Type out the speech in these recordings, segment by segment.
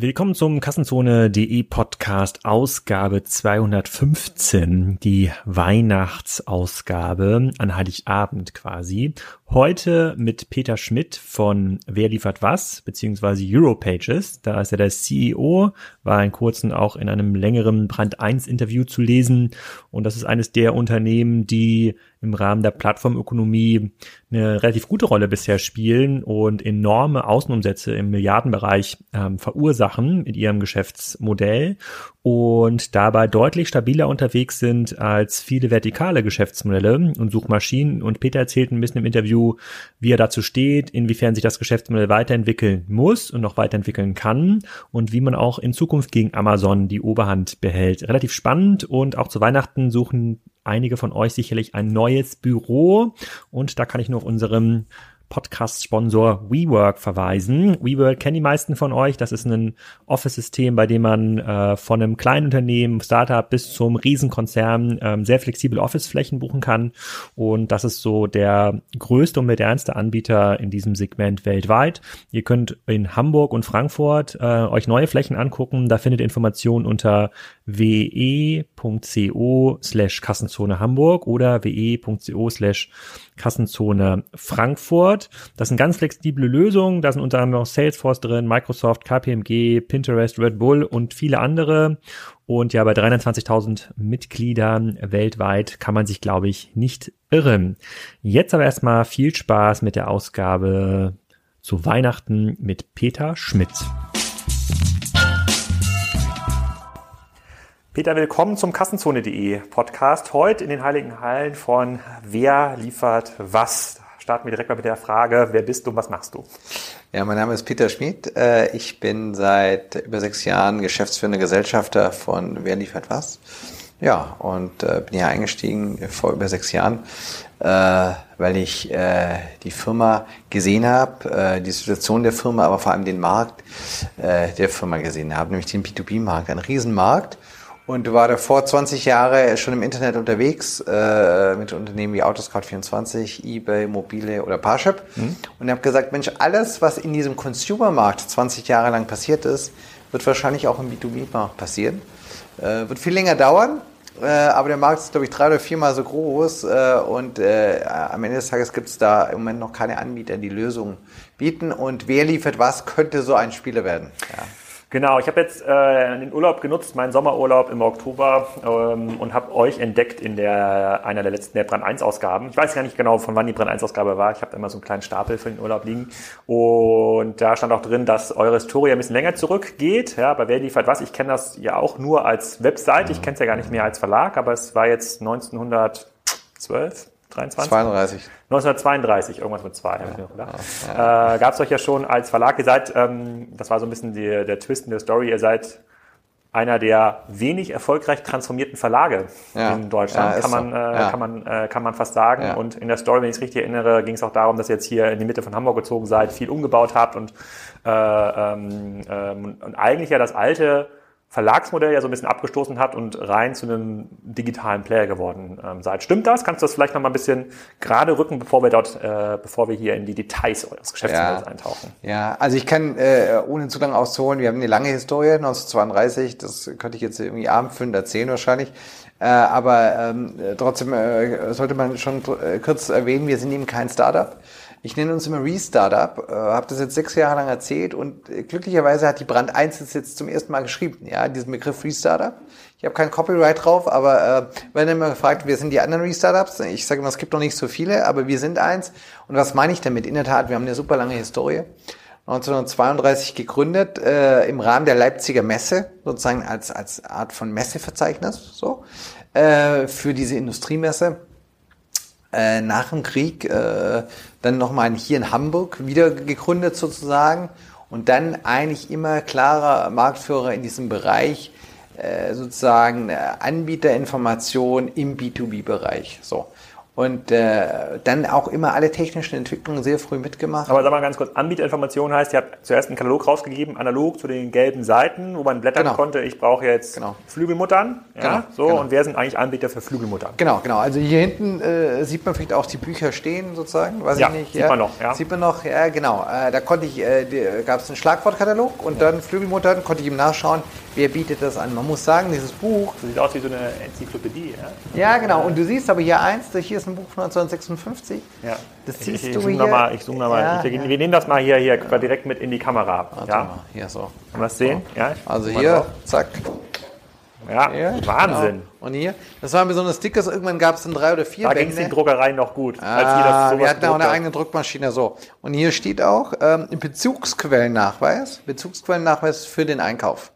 Willkommen zum Kassenzone.de Podcast Ausgabe 215, die Weihnachtsausgabe an Heiligabend quasi. Heute mit Peter Schmidt von Wer liefert was, beziehungsweise Europages. Da ist er der CEO, war in kurzem auch in einem längeren Brand 1 Interview zu lesen. Und das ist eines der Unternehmen, die im Rahmen der Plattformökonomie eine relativ gute Rolle bisher spielen und enorme Außenumsätze im Milliardenbereich ähm, verursachen mit ihrem Geschäftsmodell und dabei deutlich stabiler unterwegs sind als viele vertikale Geschäftsmodelle und Suchmaschinen. Und Peter erzählt ein bisschen im Interview, wie er dazu steht, inwiefern sich das Geschäftsmodell weiterentwickeln muss und noch weiterentwickeln kann und wie man auch in Zukunft gegen Amazon die Oberhand behält. Relativ spannend und auch zu Weihnachten suchen einige von euch sicherlich ein neues Büro. Und da kann ich nur auf unserem Podcast-Sponsor WeWork verweisen. WeWork kennen die meisten von euch. Das ist ein Office-System, bei dem man äh, von einem kleinen Unternehmen, Startup bis zum Riesenkonzern ähm, sehr flexible Office-Flächen buchen kann. Und das ist so der größte und modernste Anbieter in diesem Segment weltweit. Ihr könnt in Hamburg und Frankfurt äh, euch neue Flächen angucken. Da findet ihr Informationen unter we.co slash Kassenzone Hamburg oder we.co slash Kassenzone Frankfurt. Das sind ganz flexible Lösungen. Da sind unter anderem noch Salesforce drin, Microsoft, KPMG, Pinterest, Red Bull und viele andere. Und ja, bei 320.000 Mitgliedern weltweit kann man sich, glaube ich, nicht irren. Jetzt aber erstmal viel Spaß mit der Ausgabe zu Weihnachten mit Peter Schmidt. Peter, willkommen zum Kassenzone.de Podcast. Heute in den Heiligen Hallen von Wer liefert was? Starten wir direkt mal mit der Frage, wer bist du und was machst du? Ja, mein Name ist Peter Schmid. Äh, ich bin seit über sechs Jahren geschäftsführender Gesellschafter von Wer liefert was? Ja, und äh, bin hier eingestiegen vor über sechs Jahren, äh, weil ich die Firma gesehen habe, die Situation der Firma, aber vor allem den Markt der Firma gesehen habe, nämlich den B2B-Markt, ein Riesenmarkt und war davor 20 Jahre schon im Internet unterwegs äh, mit Unternehmen wie Autoscout24, eBay, Mobile oder Parship mhm. und habe gesagt, Mensch, alles, was in diesem Consumer-Markt 20 Jahre lang passiert ist, wird wahrscheinlich auch im B2B-Markt passieren. Äh, wird viel länger dauern, äh, aber der Markt ist, glaube ich, drei oder viermal so groß äh, und äh, am Ende des Tages gibt es da im Moment noch keine Anbieter, die Lösungen bieten und wer liefert was, könnte so ein Spieler werden. Ja. Genau, ich habe jetzt äh, den Urlaub genutzt, meinen Sommerurlaub im Oktober ähm, und habe euch entdeckt in der einer der letzten der Brand 1 Ausgaben. Ich weiß gar nicht genau, von wann die Brand 1 Ausgabe war. Ich habe immer so einen kleinen Stapel für den Urlaub liegen und da stand auch drin, dass eure Historie ein bisschen länger zurückgeht. Ja, bei wer liefert was? Ich kenne das ja auch nur als Website. Ich kenne es ja gar nicht mehr als Verlag, aber es war jetzt 1912, 23? 32. 1932, irgendwas mit zwei. Ja, ja, Äh, Gab es euch ja schon als Verlag. Ihr seid, ähm, das war so ein bisschen die, der Twist in der Story, ihr seid einer der wenig erfolgreich transformierten Verlage ja. in Deutschland, ja, kann, man, so. äh, ja. kann, man, äh, kann man fast sagen. Und in der Story, wenn ich es richtig erinnere, ging es auch darum, dass ihr jetzt hier in die Mitte von Hamburg gezogen seid, viel umgebaut habt und, äh, ähm, ähm, und eigentlich ja das alte Verlagsmodell ja so ein bisschen abgestoßen hat und rein zu einem digitalen Player geworden ähm, seid. Stimmt das? Kannst du das vielleicht noch mal ein bisschen gerade rücken, bevor wir dort, äh, bevor wir hier in die Details eures Geschäftsmodells ja. eintauchen? Ja, also ich kann, äh, ohne zu lange auszuholen, wir haben eine lange Historie, 1932, das könnte ich jetzt irgendwie abendfüllend erzählen wahrscheinlich. Äh, aber ähm, trotzdem äh, sollte man schon äh, kurz erwähnen, wir sind eben kein Startup. Ich nenne uns immer Restartup, äh, habe das jetzt sechs Jahre lang erzählt und äh, glücklicherweise hat die Brand 1 das jetzt zum ersten Mal geschrieben, ja, diesen Begriff Restartup. Ich habe kein Copyright drauf, aber äh, wenn immer gefragt, wer sind die anderen Restartups? Ich sage immer, es gibt noch nicht so viele, aber wir sind eins. Und was meine ich damit? In der Tat, wir haben eine super lange Historie. 1932 gegründet, äh, im Rahmen der Leipziger Messe, sozusagen als, als Art von Messeverzeichnis, so, äh, für diese Industriemesse äh, nach dem Krieg äh, dann nochmal hier in Hamburg wieder gegründet sozusagen und dann eigentlich immer klarer Marktführer in diesem Bereich äh, sozusagen äh, Anbieterinformation im B2B-Bereich. So. Und äh, dann auch immer alle technischen Entwicklungen sehr früh mitgemacht. Aber sag mal ganz kurz, Anbieterinformation heißt, ihr habt zuerst einen Katalog rausgegeben, analog zu den gelben Seiten, wo man blättern Genau. konnte, ich brauche jetzt Genau. Flügelmuttern. Ja, Genau, so, genau. und wer sind eigentlich Anbieter für Flügelmuttern? Genau, genau. Also hier hinten äh, sieht man vielleicht auch die Bücher stehen, sozusagen. Weiß Ja, ich nicht. sieht man noch, ja. Sieht man noch, ja, genau. Äh, da konnte ich, äh, gab es einen Schlagwortkatalog und dann Flügelmuttern, konnte ich ihm nachschauen, wer bietet das an. Man muss sagen, dieses Buch, Das sieht aus wie so eine Enzyklopädie. Ja, ja genau, und du siehst aber hier eins, hier ist ein Buch von 1956. ja. Das ich, siehst ich, du ich zoom hier. Mal, ich zoome nochmal. Ja, ich, ja. Wir nehmen das mal hier, hier direkt mit in die Kamera. Warte Ja, mal, hier so. kann man das sehen? Ja, ich Also hier, drauf. zack. Ja, Hier, Wahnsinn. Genau. Und hier, das waren besonders Stickers, irgendwann gab es dann drei oder vier Da ging es den Druckereien noch gut. Ah, wir hatten auch eine eigene Druckmaschine, so. Und hier steht auch ähm, Bezugsquellennachweis, Bezugsquellennachweis für den Einkauf.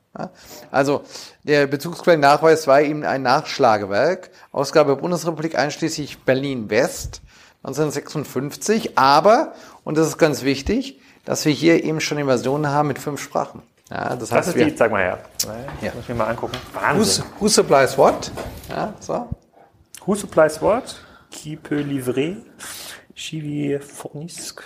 Also der Bezugsquellennachweis war eben ein Nachschlagewerk, Ausgabe Bundesrepublik einschließlich Berlin-West 1956, aber, und das ist ganz wichtig, dass wir hier eben schon eine Version haben mit fünf Sprachen. Ja, das Das heißt, ist wir, die, zeig mal her. Ja. Muss ich mir mal angucken. who, Wahnsinn. who supplies what? Ja, so. Who supplies what? Qui peut livrer? Chivi fournisque?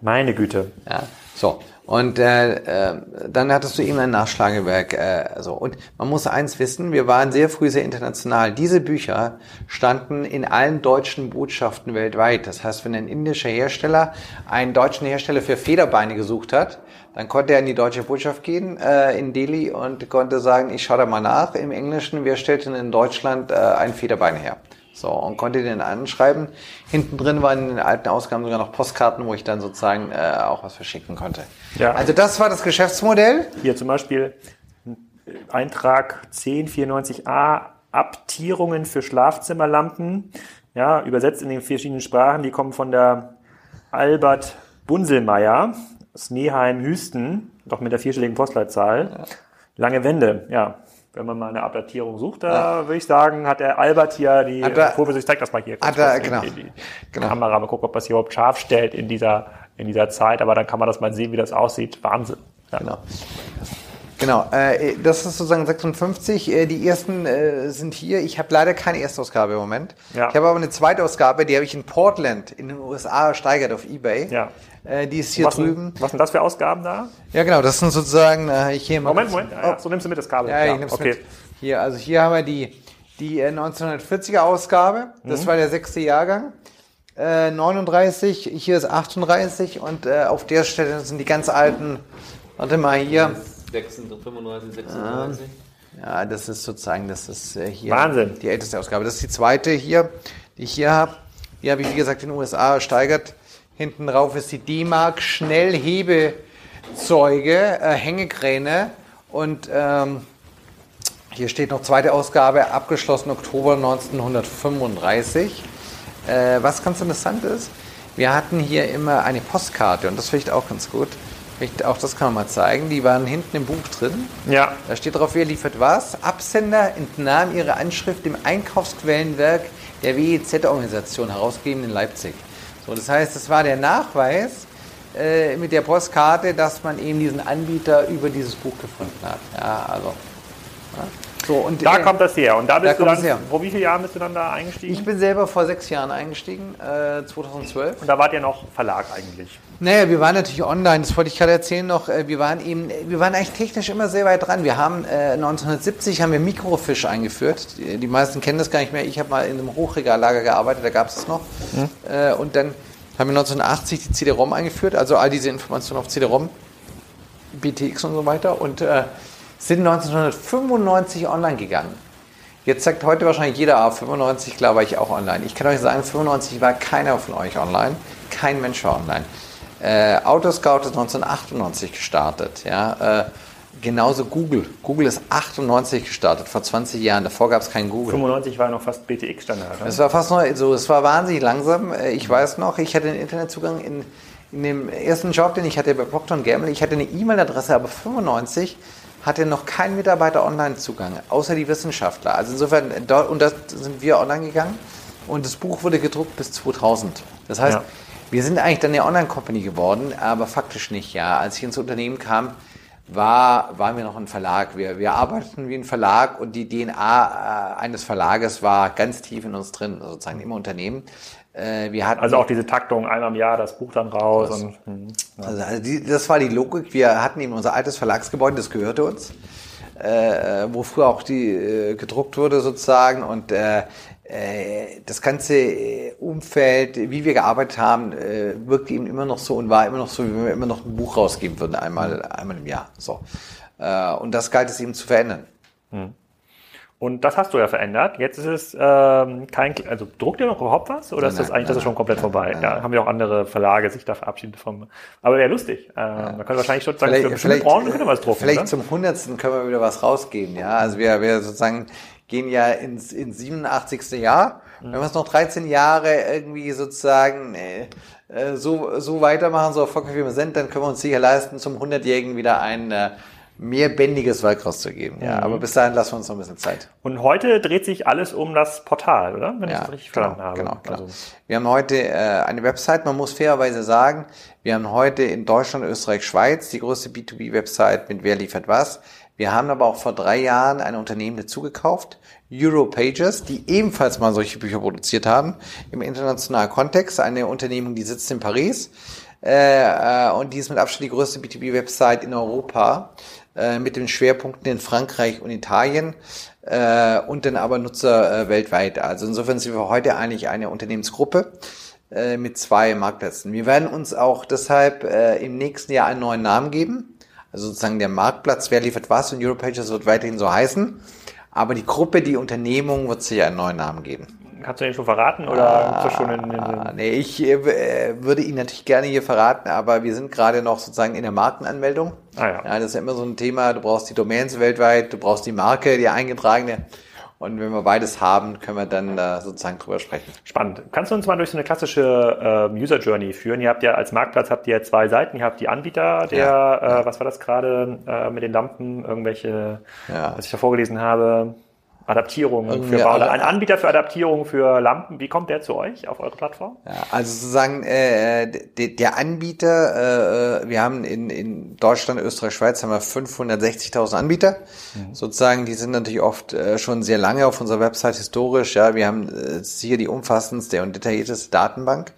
Meine Güte. Ja, so. Und äh, äh, dann hattest du eben ein Nachschlagewerk. Äh, so. Und man muss eins wissen, wir waren sehr früh sehr international. Diese Bücher standen in allen deutschen Botschaften weltweit. Das heißt, wenn ein indischer Hersteller einen deutschen Hersteller für Federbeine gesucht hat, dann konnte er in die deutsche Botschaft gehen äh, in Delhi und konnte sagen, ich schaue da mal nach im Englischen, wer stellt denn in Deutschland äh, ein Federbein her? So, und konnte den anschreiben. Hinten drin waren in den alten Ausgaben sogar noch Postkarten, wo ich dann sozusagen äh, auch was verschicken konnte. Ja. Also das war das Geschäftsmodell. Hier zum Beispiel Eintrag 1094a, Abtierungen für Schlafzimmerlampen. Ja, übersetzt in den verschiedenen Sprachen. Die kommen von der Albert Bunselmeier aus Neheim-Hüsten, doch mit der vierstelligen Postleitzahl. Lange Wände, ja. Wenn man mal eine Abdatierung sucht, da würde ich sagen, hat der Albert hier die er- Kurve, ich zeig das mal hier. hat er- genau. die, die Genau. Kamera, mal gucken, ob das hier überhaupt scharf stellt in dieser, in dieser Zeit, aber dann kann man das mal sehen, wie das aussieht. Wahnsinn. Ja. Genau. Genau, äh, das ist sozusagen 56. Äh, die ersten äh, sind hier. Ich habe leider keine Erstausgabe im Moment. Ja. Ich habe aber eine Zweitausgabe, die habe ich in Portland in den USA ersteigert auf Ebay. Ja. Äh, die ist hier was, drüben. Sind, was sind das für Ausgaben da? Ja, genau, das sind sozusagen äh, hier mal Moment, Moment. Ja, so nimmst du mit das Kabel. Ja, ich nehm's okay. mit. Hier, also hier haben wir die, die äh, 1940er Ausgabe. Das war der sechste Jahrgang. Äh, 39, hier ist 38 und äh, auf der Stelle sind die ganz alten. Warte mal hier. 36, 35, 36. Ja, das ist sozusagen, das ist äh, hier Wahnsinn. die älteste Ausgabe. Das ist die zweite hier, die ich hier habe. Die habe ich, wie gesagt, in den USA ersteigert. Hinten drauf ist die D-Mark Schnellhebezeuge, äh, Hängekräne und ähm, hier steht noch zweite Ausgabe, abgeschlossen Oktober 1935. Äh, was ganz interessant ist, wir hatten hier immer eine Postkarte und das finde ich auch ganz gut. Auch das kann man mal zeigen. Die waren hinten im Buch drin. Ja. Da steht drauf, wer liefert was. Absender entnahm ihre Anschrift dem Einkaufsquellenwerk der WEZ-Organisation, herausgegeben in Leipzig. So, das heißt, es war der Nachweis äh, mit der Postkarte, dass man eben diesen Anbieter über dieses Buch gefunden hat. Ja, also. Ja. So, und Da äh, kommt das her. Und da bist da du dann, her. vor wie vielen Jahren bist du dann da eingestiegen? ich bin selber vor sechs Jahren eingestiegen, äh, 2012. und da wart ihr noch Verlag eigentlich. Naja, wir waren natürlich online, das wollte ich gerade erzählen noch. Äh, Wir waren eben, wir waren eigentlich technisch immer sehr weit dran. Wir haben äh, 1970 haben wir Mikrofisch eingeführt. Die, die meisten kennen das gar nicht mehr. Ich habe mal in einem Hochregallager gearbeitet, da gab es es noch. Äh, und dann haben wir 1980 die CD-ROM eingeführt, also all diese Informationen auf CD-ROM, BTX und so weiter. Und äh, sind 1995 online gegangen. Jetzt sagt heute wahrscheinlich jeder, ah, 95, klar war ich auch online. Ich kann euch sagen, 95 war keiner von euch online. Kein Mensch war online. Äh, Autoscout ist 1998 gestartet. Ja? Äh, genauso Google. Google ist 98 gestartet, vor 20 Jahren. Davor gab es kein Google. 95 war noch fast BTX-Standard. Es war fast neu, so, es war wahnsinnig langsam. Äh, Ich weiß noch, ich hatte einen Internetzugang in, in dem ersten Job, den ich hatte bei Procter Gamble. Ich hatte eine E-Mail-Adresse, aber 95 hatte noch kein Mitarbeiter Online-Zugang, außer die Wissenschaftler. Also insofern, und da sind wir online gegangen und das Buch wurde gedruckt bis 2000. Das heißt, Ja. wir sind eigentlich dann eine Online-Company geworden, aber faktisch nicht, ja. Als ich ins Unternehmen kam, war, waren wir noch ein Verlag. Wir, wir arbeiteten wie ein Verlag und die DNA äh, eines Verlages war ganz tief in uns drin, sozusagen im Unternehmen. Äh, wir hatten also auch diese Taktung, einmal im Jahr das Buch dann raus. Und, hm, ja. also, also die, das war die Logik. Wir hatten eben unser altes Verlagsgebäude, das gehörte uns, äh, wo früher auch die äh, gedruckt wurde sozusagen und äh, das ganze äh, Umfeld, wie wir gearbeitet haben, äh, wirkte eben immer noch so und war immer noch so, wie wenn wir immer noch ein Buch rausgeben würden, einmal, einmal im Jahr. So. Und das galt es eben zu verändern. Hm. Und das hast du ja verändert. Jetzt ist es ähm, kein, also druckt ihr noch überhaupt was oder nein, ist das eigentlich nein, das ist schon komplett nein, vorbei? ja, haben wir auch andere Verlage sich da verabschiedet vom. Aber wäre lustig. Äh, ja. Man könnte wahrscheinlich schon sagen, vielleicht, für bestimmte Branchen können wir was drucken. Vielleicht oder? zum hundertsten können wir wieder was rausgeben. Ja, also wir, wir sozusagen gehen ja ins, ins 87. Jahr. Mhm. Wenn wir es noch 13 Jahre irgendwie sozusagen äh, so, so weitermachen, so erfolgreich wie wir sind, dann können wir uns sicher leisten, zum 100-Jährigen wieder ein äh, mehr bändiges Werk rauszugeben. Ja, mhm. aber bis dahin lassen wir uns noch ein bisschen Zeit. Und heute dreht sich alles um das Portal, oder? Wenn ja, ich das richtig genau, verstanden habe. Genau, genau. Also. Wir haben heute äh, eine Website, man muss fairerweise sagen, wir haben heute in Deutschland, Österreich, Schweiz die größte B2B-Website mit Wer liefert was. Wir haben aber auch vor drei Jahren ein Unternehmen dazugekauft, Europages, die ebenfalls mal solche Bücher produziert haben, im internationalen Kontext. Eine Unternehmung, die sitzt in Paris äh, äh und die ist mit Abstand die größte B2B-Website in Europa äh, mit den Schwerpunkten in Frankreich und Italien äh, und dann aber Nutzer äh, weltweit. Also insofern sind wir heute eigentlich eine Unternehmensgruppe äh, mit zwei Marktplätzen. Wir werden uns auch deshalb äh, im nächsten Jahr einen neuen Namen geben. Also sozusagen der Marktplatz, wer liefert was und Europages wird weiterhin so heißen. Aber die Gruppe, die Unternehmung wird sich einen neuen Namen geben. Kannst du den schon verraten oder ah, schon in, in, in Nee, ich äh, würde ihn natürlich gerne hier verraten, aber wir sind gerade noch sozusagen in der Markenanmeldung. Ah, ja. ja. Das ist ja immer so ein Thema, du brauchst die Domains weltweit, du brauchst die Marke, die eingetragene. Und wenn wir beides haben, können wir dann da sozusagen drüber sprechen. Spannend. Kannst du uns mal durch so eine klassische äh, User Journey führen? Ihr habt ja als Marktplatz habt ihr zwei Seiten. Ihr habt die Anbieter, der, ja, äh, was war das gerade äh, mit den Lampen, irgendwelche, ja. was ich da vorgelesen habe. Adaptierungen für Bauler. Ein Anbieter für Adaptierungen für Lampen. Wie kommt der zu euch auf eure Plattform? Ja, also sozusagen äh, de, der Anbieter, äh, wir haben in, in Deutschland, Österreich, Schweiz haben wir 560.000 Anbieter. Mhm. Sozusagen, die sind natürlich oft äh, schon sehr lange auf unserer Website historisch. Ja, wir haben äh, hier die umfassendste und detaillierteste Datenbank.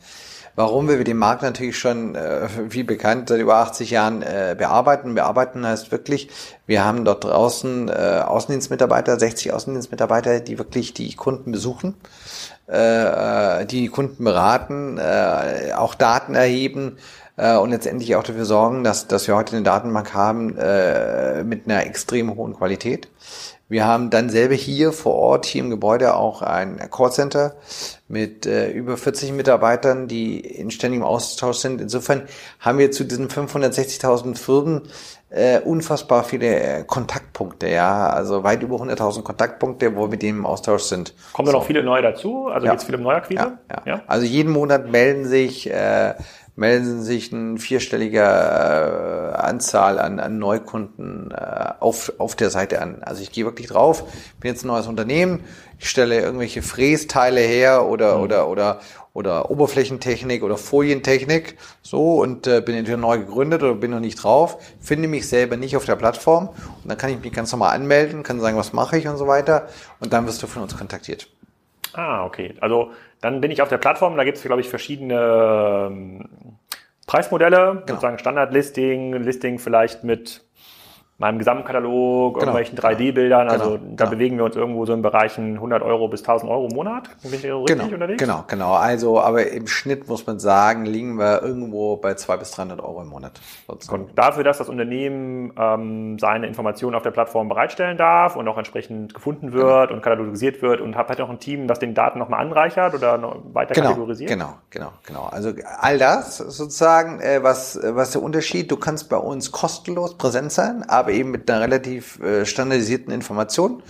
Warum wir den Markt natürlich schon, äh, wie bekannt, seit über 80 Jahren äh, bearbeiten. Bearbeiten heißt wirklich, wir haben dort draußen äh, Außendienstmitarbeiter, 60 Außendienstmitarbeiter, die wirklich die Kunden besuchen, äh, die Kunden beraten, äh, auch Daten erheben äh, und letztendlich auch dafür sorgen, dass, dass wir heute eine Datenbank haben äh, mit einer extrem hohen Qualität. Wir haben dann selber hier vor Ort, hier im Gebäude auch ein Callcenter mit äh, über 40 Mitarbeitern, die in ständigem Austausch sind. Insofern haben wir zu diesen 560.000 Firmen äh, unfassbar viele äh, Kontaktpunkte, ja, also weit über 100.000 Kontaktpunkte, wo wir mit dem im Austausch sind. Kommen da so. noch viele neue dazu? Also ja. jetzt viele Neuakquise? Ja, ja. ja, Also jeden Monat melden sich äh, melden sich ein vierstelliger äh, Anzahl an, an Neukunden äh, auf, auf der Seite an. Also ich gehe wirklich drauf, bin jetzt ein neues Unternehmen, ich stelle irgendwelche Frästeile her oder, mhm. oder, oder, oder Oberflächentechnik oder Folientechnik, so, und äh, bin entweder neu gegründet oder bin noch nicht drauf, finde mich selber nicht auf der Plattform und dann kann ich mich ganz normal anmelden, kann sagen, was mache ich und so weiter und dann wirst du von uns kontaktiert. Ah, okay. Also dann bin ich auf der Plattform, da gibt es, glaube ich, verschiedene ähm, Preismodelle, genau. sozusagen Standard-Listing, Listing vielleicht mit meinem Gesamtkatalog, genau. irgendwelchen 3D-Bildern. Genau. Also da genau. bewegen wir uns irgendwo so in Bereichen 100 Euro bis 1000 Euro im Monat. Bin ich richtig genau. unterwegs? Genau, genau. Also, aber im Schnitt muss man sagen, liegen wir irgendwo bei 200 bis 300 Euro im Monat. Sozusagen. Und dafür, dass das Unternehmen ähm, seine Informationen auf der Plattform bereitstellen darf und auch entsprechend gefunden wird genau. und katalogisiert wird und hat halt auch ein Team, das den Daten nochmal anreichert oder noch weiter genau, kategorisiert? Genau, genau, genau. Also all das sozusagen, äh, was, was der Unterschied, du kannst bei uns kostenlos präsent sein, aber aber eben mit einer relativ äh, standardisierten Information.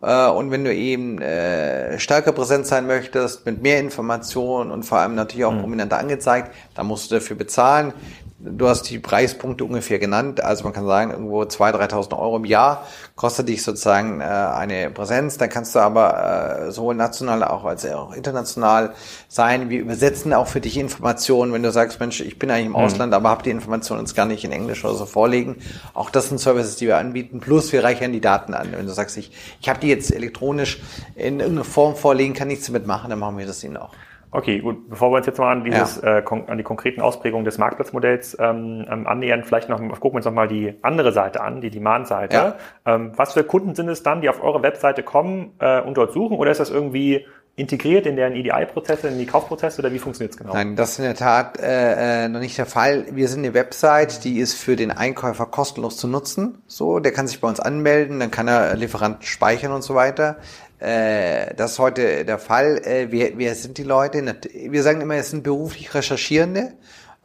Äh, und wenn du eben äh, stärker präsent sein möchtest, mit mehr Informationen und vor allem natürlich auch mhm. prominenter angezeigt, dann musst du dafür bezahlen. Du hast die Preispunkte ungefähr genannt. Also man kann sagen, irgendwo 2.000, 3.000 Euro im Jahr kostet dich sozusagen äh, eine Präsenz. Dann kannst du aber äh, sowohl national auch als auch international sein. Wir übersetzen auch für dich Informationen, wenn du sagst, Mensch, ich bin eigentlich im mhm. Ausland, aber habe die Informationen jetzt gar nicht in Englisch oder so vorlegen. Auch das sind Services, die wir anbieten. Plus wir reichern die Daten an. Wenn du sagst, ich, ich habe die jetzt elektronisch in irgendeiner Form vorlegen, kann nichts damit machen, dann machen wir das ihnen auch. Okay, gut. Bevor wir uns jetzt mal an dieses, ja. äh, an die konkreten Ausprägungen des Marktplatzmodells ähm, ähm, annähern, vielleicht noch gucken wir uns noch mal die andere Seite an, die Demand-Seite. Ja. Ähm, was für Kunden sind es dann, die auf eure Webseite kommen äh, und dort suchen? Oder ist das irgendwie integriert in deren EDI-Prozesse, in die Kaufprozesse oder wie funktioniert es genau? Nein, das ist in der Tat äh, äh, noch nicht der Fall. Wir sind eine Website, die ist für den Einkäufer kostenlos zu nutzen. So, der kann sich bei uns anmelden, dann kann er Lieferanten speichern und so weiter. Äh, das ist heute der Fall. Äh, wer, wer sind die Leute? Wir sagen immer, es sind beruflich Recherchierende.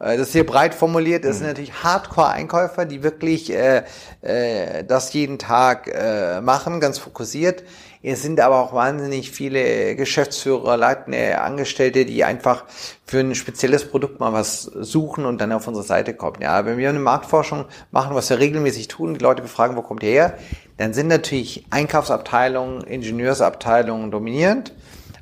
Äh, das ist hier breit formuliert. Das sind mhm. natürlich Hardcore-Einkäufer, die wirklich äh, äh, das jeden Tag äh, machen, ganz fokussiert. Es sind aber auch wahnsinnig viele Geschäftsführer, leitende Angestellte, die einfach für ein spezielles Produkt mal was suchen und dann auf unsere Seite kommen. Ja, wenn wir eine Marktforschung machen, was wir regelmäßig tun, die Leute befragen, wo kommt ihr her, dann sind natürlich Einkaufsabteilungen, Ingenieursabteilungen dominierend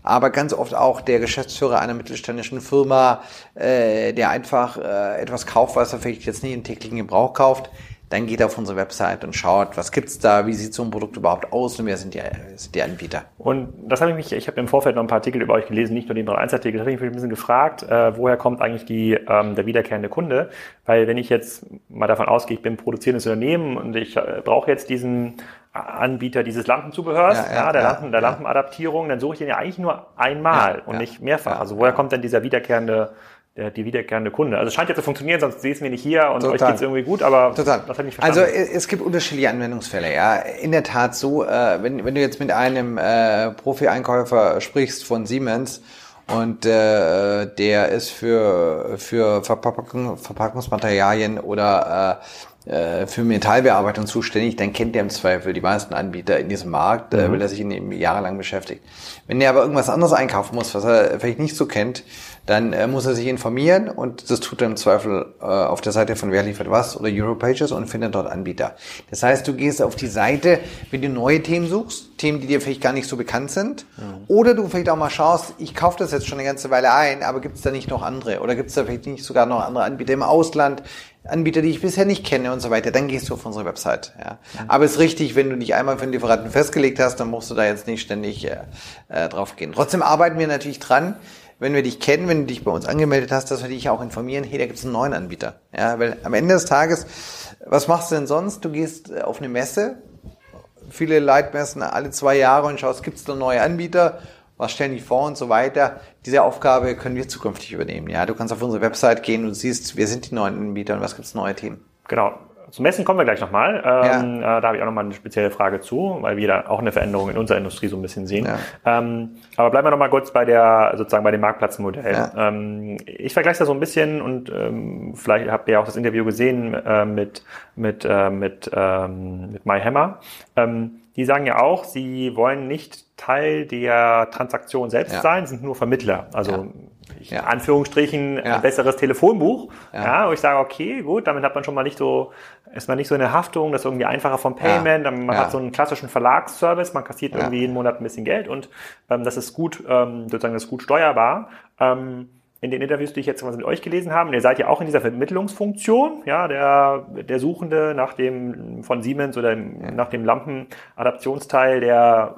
aber ganz oft auch der Geschäftsführer einer mittelständischen Firma, äh, der einfach äh, etwas kauft, was er vielleicht jetzt nicht im täglichen Gebrauch kauft, dann geht er auf unsere Website und schaut, was gibt's da, wie sieht so ein Produkt überhaupt aus und wer sind die, sind die Anbieter. Und das habe ich mich, ich habe im Vorfeld noch ein paar Artikel über euch gelesen, nicht nur den 3.1-Artikel, das habe ich mich ein bisschen gefragt, äh, woher kommt eigentlich die, ähm, der wiederkehrende Kunde? Weil wenn ich jetzt mal davon ausgehe, ich bin ein produzierendes Unternehmen und ich äh, brauche jetzt diesen Anbieter dieses Lampenzubehörs, ja, ja, ja der, ja, Lampen, der Lampenadaptierung, dann suche ich den ja eigentlich nur einmal und nicht mehrfach. also woher kommt denn dieser wiederkehrende der, die wiederkehrende Kunde. Also es scheint jetzt zu funktionieren, sonst seht ihr nicht hier und Total. euch geht's irgendwie gut, aber Total. das habe ich verstanden. Also es gibt unterschiedliche Anwendungsfälle. Ja, in der Tat so, äh, wenn, wenn du jetzt mit einem äh, Profi-Einkäufer sprichst von Siemens und äh, der ist für für Verpackung, Verpackungsmaterialien oder äh, äh, für Metallbearbeitung zuständig, dann kennt der im Zweifel die meisten Anbieter in diesem Markt, äh, mhm. weil er sich in dem jahrelang beschäftigt. Wenn er aber irgendwas anderes einkaufen muss, was er vielleicht nicht so kennt, dann äh, muss er sich informieren und das tut er im Zweifel äh, auf der Seite von Wer liefert was oder Europages und findet dort Anbieter. Das heißt, du gehst auf die Seite, wenn du neue Themen suchst, Themen, die dir vielleicht gar nicht so bekannt sind, mhm. oder du vielleicht auch mal schaust, ich kaufe das jetzt schon eine ganze Weile ein, aber gibt es da nicht noch andere oder gibt es da vielleicht nicht sogar noch andere Anbieter im Ausland, Anbieter, die ich bisher nicht kenne und so weiter, dann gehst du auf unsere Website. Ja. Mhm. Aber es ist richtig, wenn du dich einmal für den Lieferanten festgelegt hast, dann musst du da jetzt nicht ständig äh, äh drauf gehen. Trotzdem arbeiten wir natürlich dran, wenn wir dich kennen, wenn du dich bei uns angemeldet hast, dass wir dich auch informieren, hey, da gibt es einen neuen Anbieter. Ja, weil am Ende des Tages, was machst du denn sonst? Du gehst auf eine Messe, viele Leitmessen alle zwei Jahre und schaust, gibt es da neue Anbieter? Was stellen die vor und so weiter? Diese Aufgabe können wir zukünftig übernehmen. Ja, du kannst auf unsere Website gehen und siehst, wer sind die neuen Anbieter und was gibt es neue Themen. Genau. Zum Messen kommen wir gleich nochmal. Ähm, ja. äh, da habe ich auch nochmal eine spezielle Frage zu, weil wir da auch eine Veränderung in unserer Industrie so ein bisschen sehen. Ja. Ähm, aber bleiben wir nochmal kurz bei der, sozusagen bei dem Marktplatzmodell. Ja. Ähm, ich vergleiche das so ein bisschen und ähm, vielleicht habt ihr auch das Interview gesehen äh, mit, mit, äh, mit, ähm, mit MyHammer. Ähm, die sagen ja auch, sie wollen nicht Teil der Transaktion selbst sein, sind nur Vermittler. Also ja. in Anführungsstrichen ja. ein besseres Telefonbuch. Ja. ja, wo ich sage, okay, gut, damit hat man schon mal nicht so, ist man nicht so eine Haftung, das ist irgendwie einfacher vom Payment, man hat so einen klassischen Verlagsservice, man kassiert irgendwie jeden Monat ein bisschen Geld und ähm, das ist gut, ähm, sozusagen das ist gut steuerbar. Ähm, in den Interviews, die ich jetzt mit euch gelesen habe, ihr seid ja auch in dieser Vermittlungsfunktion, ja, der, der Suchende nach dem von Siemens oder nach dem Lampenadaptionsteil, der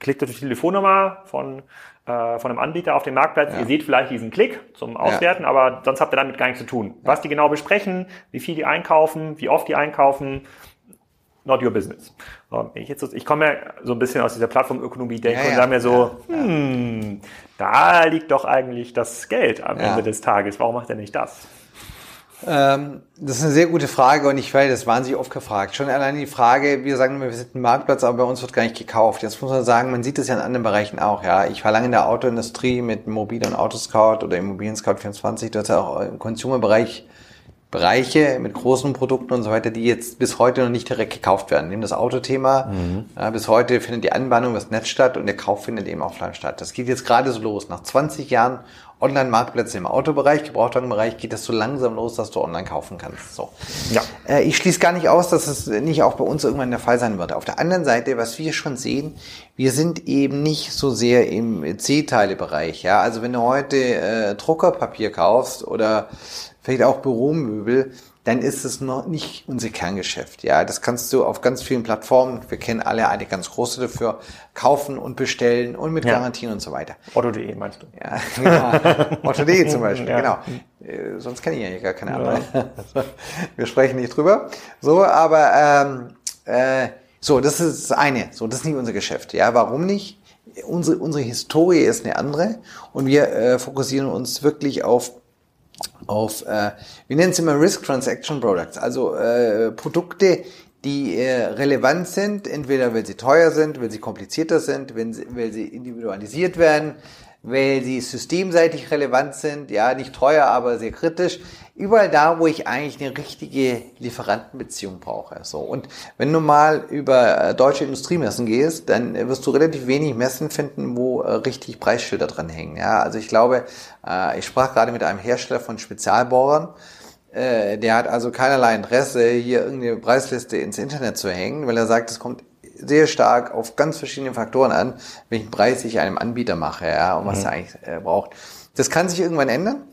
klickt auf die Telefonnummer von äh, von einem Anbieter auf dem Marktplatz. Ja. Ihr seht vielleicht diesen Klick zum Auswerten, ja. aber sonst habt ihr damit gar nichts zu tun. Was die genau besprechen, wie viel die einkaufen, wie oft die einkaufen, not your business. Ich, jetzt, ich komme ja so ein bisschen aus dieser Plattformökonomie denke und sage mir so, hm, da liegt doch eigentlich das Geld am Ende des Tages. Warum macht er nicht das? Ähm, das ist eine sehr gute Frage und ich werde das wahnsinnig oft gefragt. Schon allein die Frage, wir sagen immer, wir sind ein Marktplatz, aber bei uns wird gar nicht gekauft. Jetzt muss man sagen, man sieht das ja in anderen Bereichen auch. Ja, Ich war lange in der Autoindustrie mit Mobil und Autoscout oder Immobilien Scout 24. Du hast ja auch im Consumer-Bereich Bereiche mit großen Produkten und so weiter, die jetzt bis heute noch nicht direkt gekauft werden. Nehmen das Autothema. Mhm. Ja, bis heute findet die Anbahnung das Netz statt und der Kauf findet eben offline statt. Das geht jetzt gerade so los. Nach 20 Jahren Online-Marktplätze im Autobereich, Gebrauchtwagenbereich geht das so langsam los, dass du online kaufen kannst. So. Ja. Äh, ich schließe gar nicht aus, dass es nicht auch bei uns irgendwann der Fall sein wird. Auf der anderen Seite, was wir schon sehen, wir sind eben nicht so sehr im C-Teile-Bereich. Ja, also wenn du heute äh, Druckerpapier kaufst oder vielleicht auch Büromöbel, dann ist es noch nicht unser Kerngeschäft. Ja, das kannst du auf ganz vielen Plattformen, wir kennen alle eine ganz große dafür, kaufen und bestellen und mit ja. Garantien und so weiter. Otto.de meinst du? Ja, genau. Otto.de zum Beispiel, ja. genau. Äh, sonst kenne ich ja gar keine andere. Ja. wir sprechen nicht drüber. So, aber ähm, äh, so, das ist das eine. So, das ist nicht unser Geschäft. Ja, warum nicht? Unsere, unsere Historie ist eine andere und wir äh, fokussieren uns wirklich auf auf, äh, wir nennen es immer Risk Transaction Products, also äh, Produkte, die äh, relevant sind, entweder weil sie teuer sind, weil sie komplizierter sind, wenn sie, weil sie individualisiert werden, weil sie systemseitig relevant sind, ja, nicht teuer, aber sehr kritisch. Überall da, wo ich eigentlich eine richtige Lieferantenbeziehung brauche. So. Und wenn du mal über äh, deutsche Industriemessen gehst, dann wirst du relativ wenig Messen finden, wo äh, richtig Preisschilder dran hängen. Ja, also ich glaube, äh, ich sprach gerade mit einem Hersteller von Spezialbohrern, der hat also keinerlei Interesse, hier irgendeine Preisliste ins Internet zu hängen, weil er sagt, es kommt sehr stark auf ganz verschiedene Faktoren an, welchen Preis ich einem Anbieter mache, ja, und was mhm. er eigentlich äh, braucht. Das kann sich irgendwann ändern.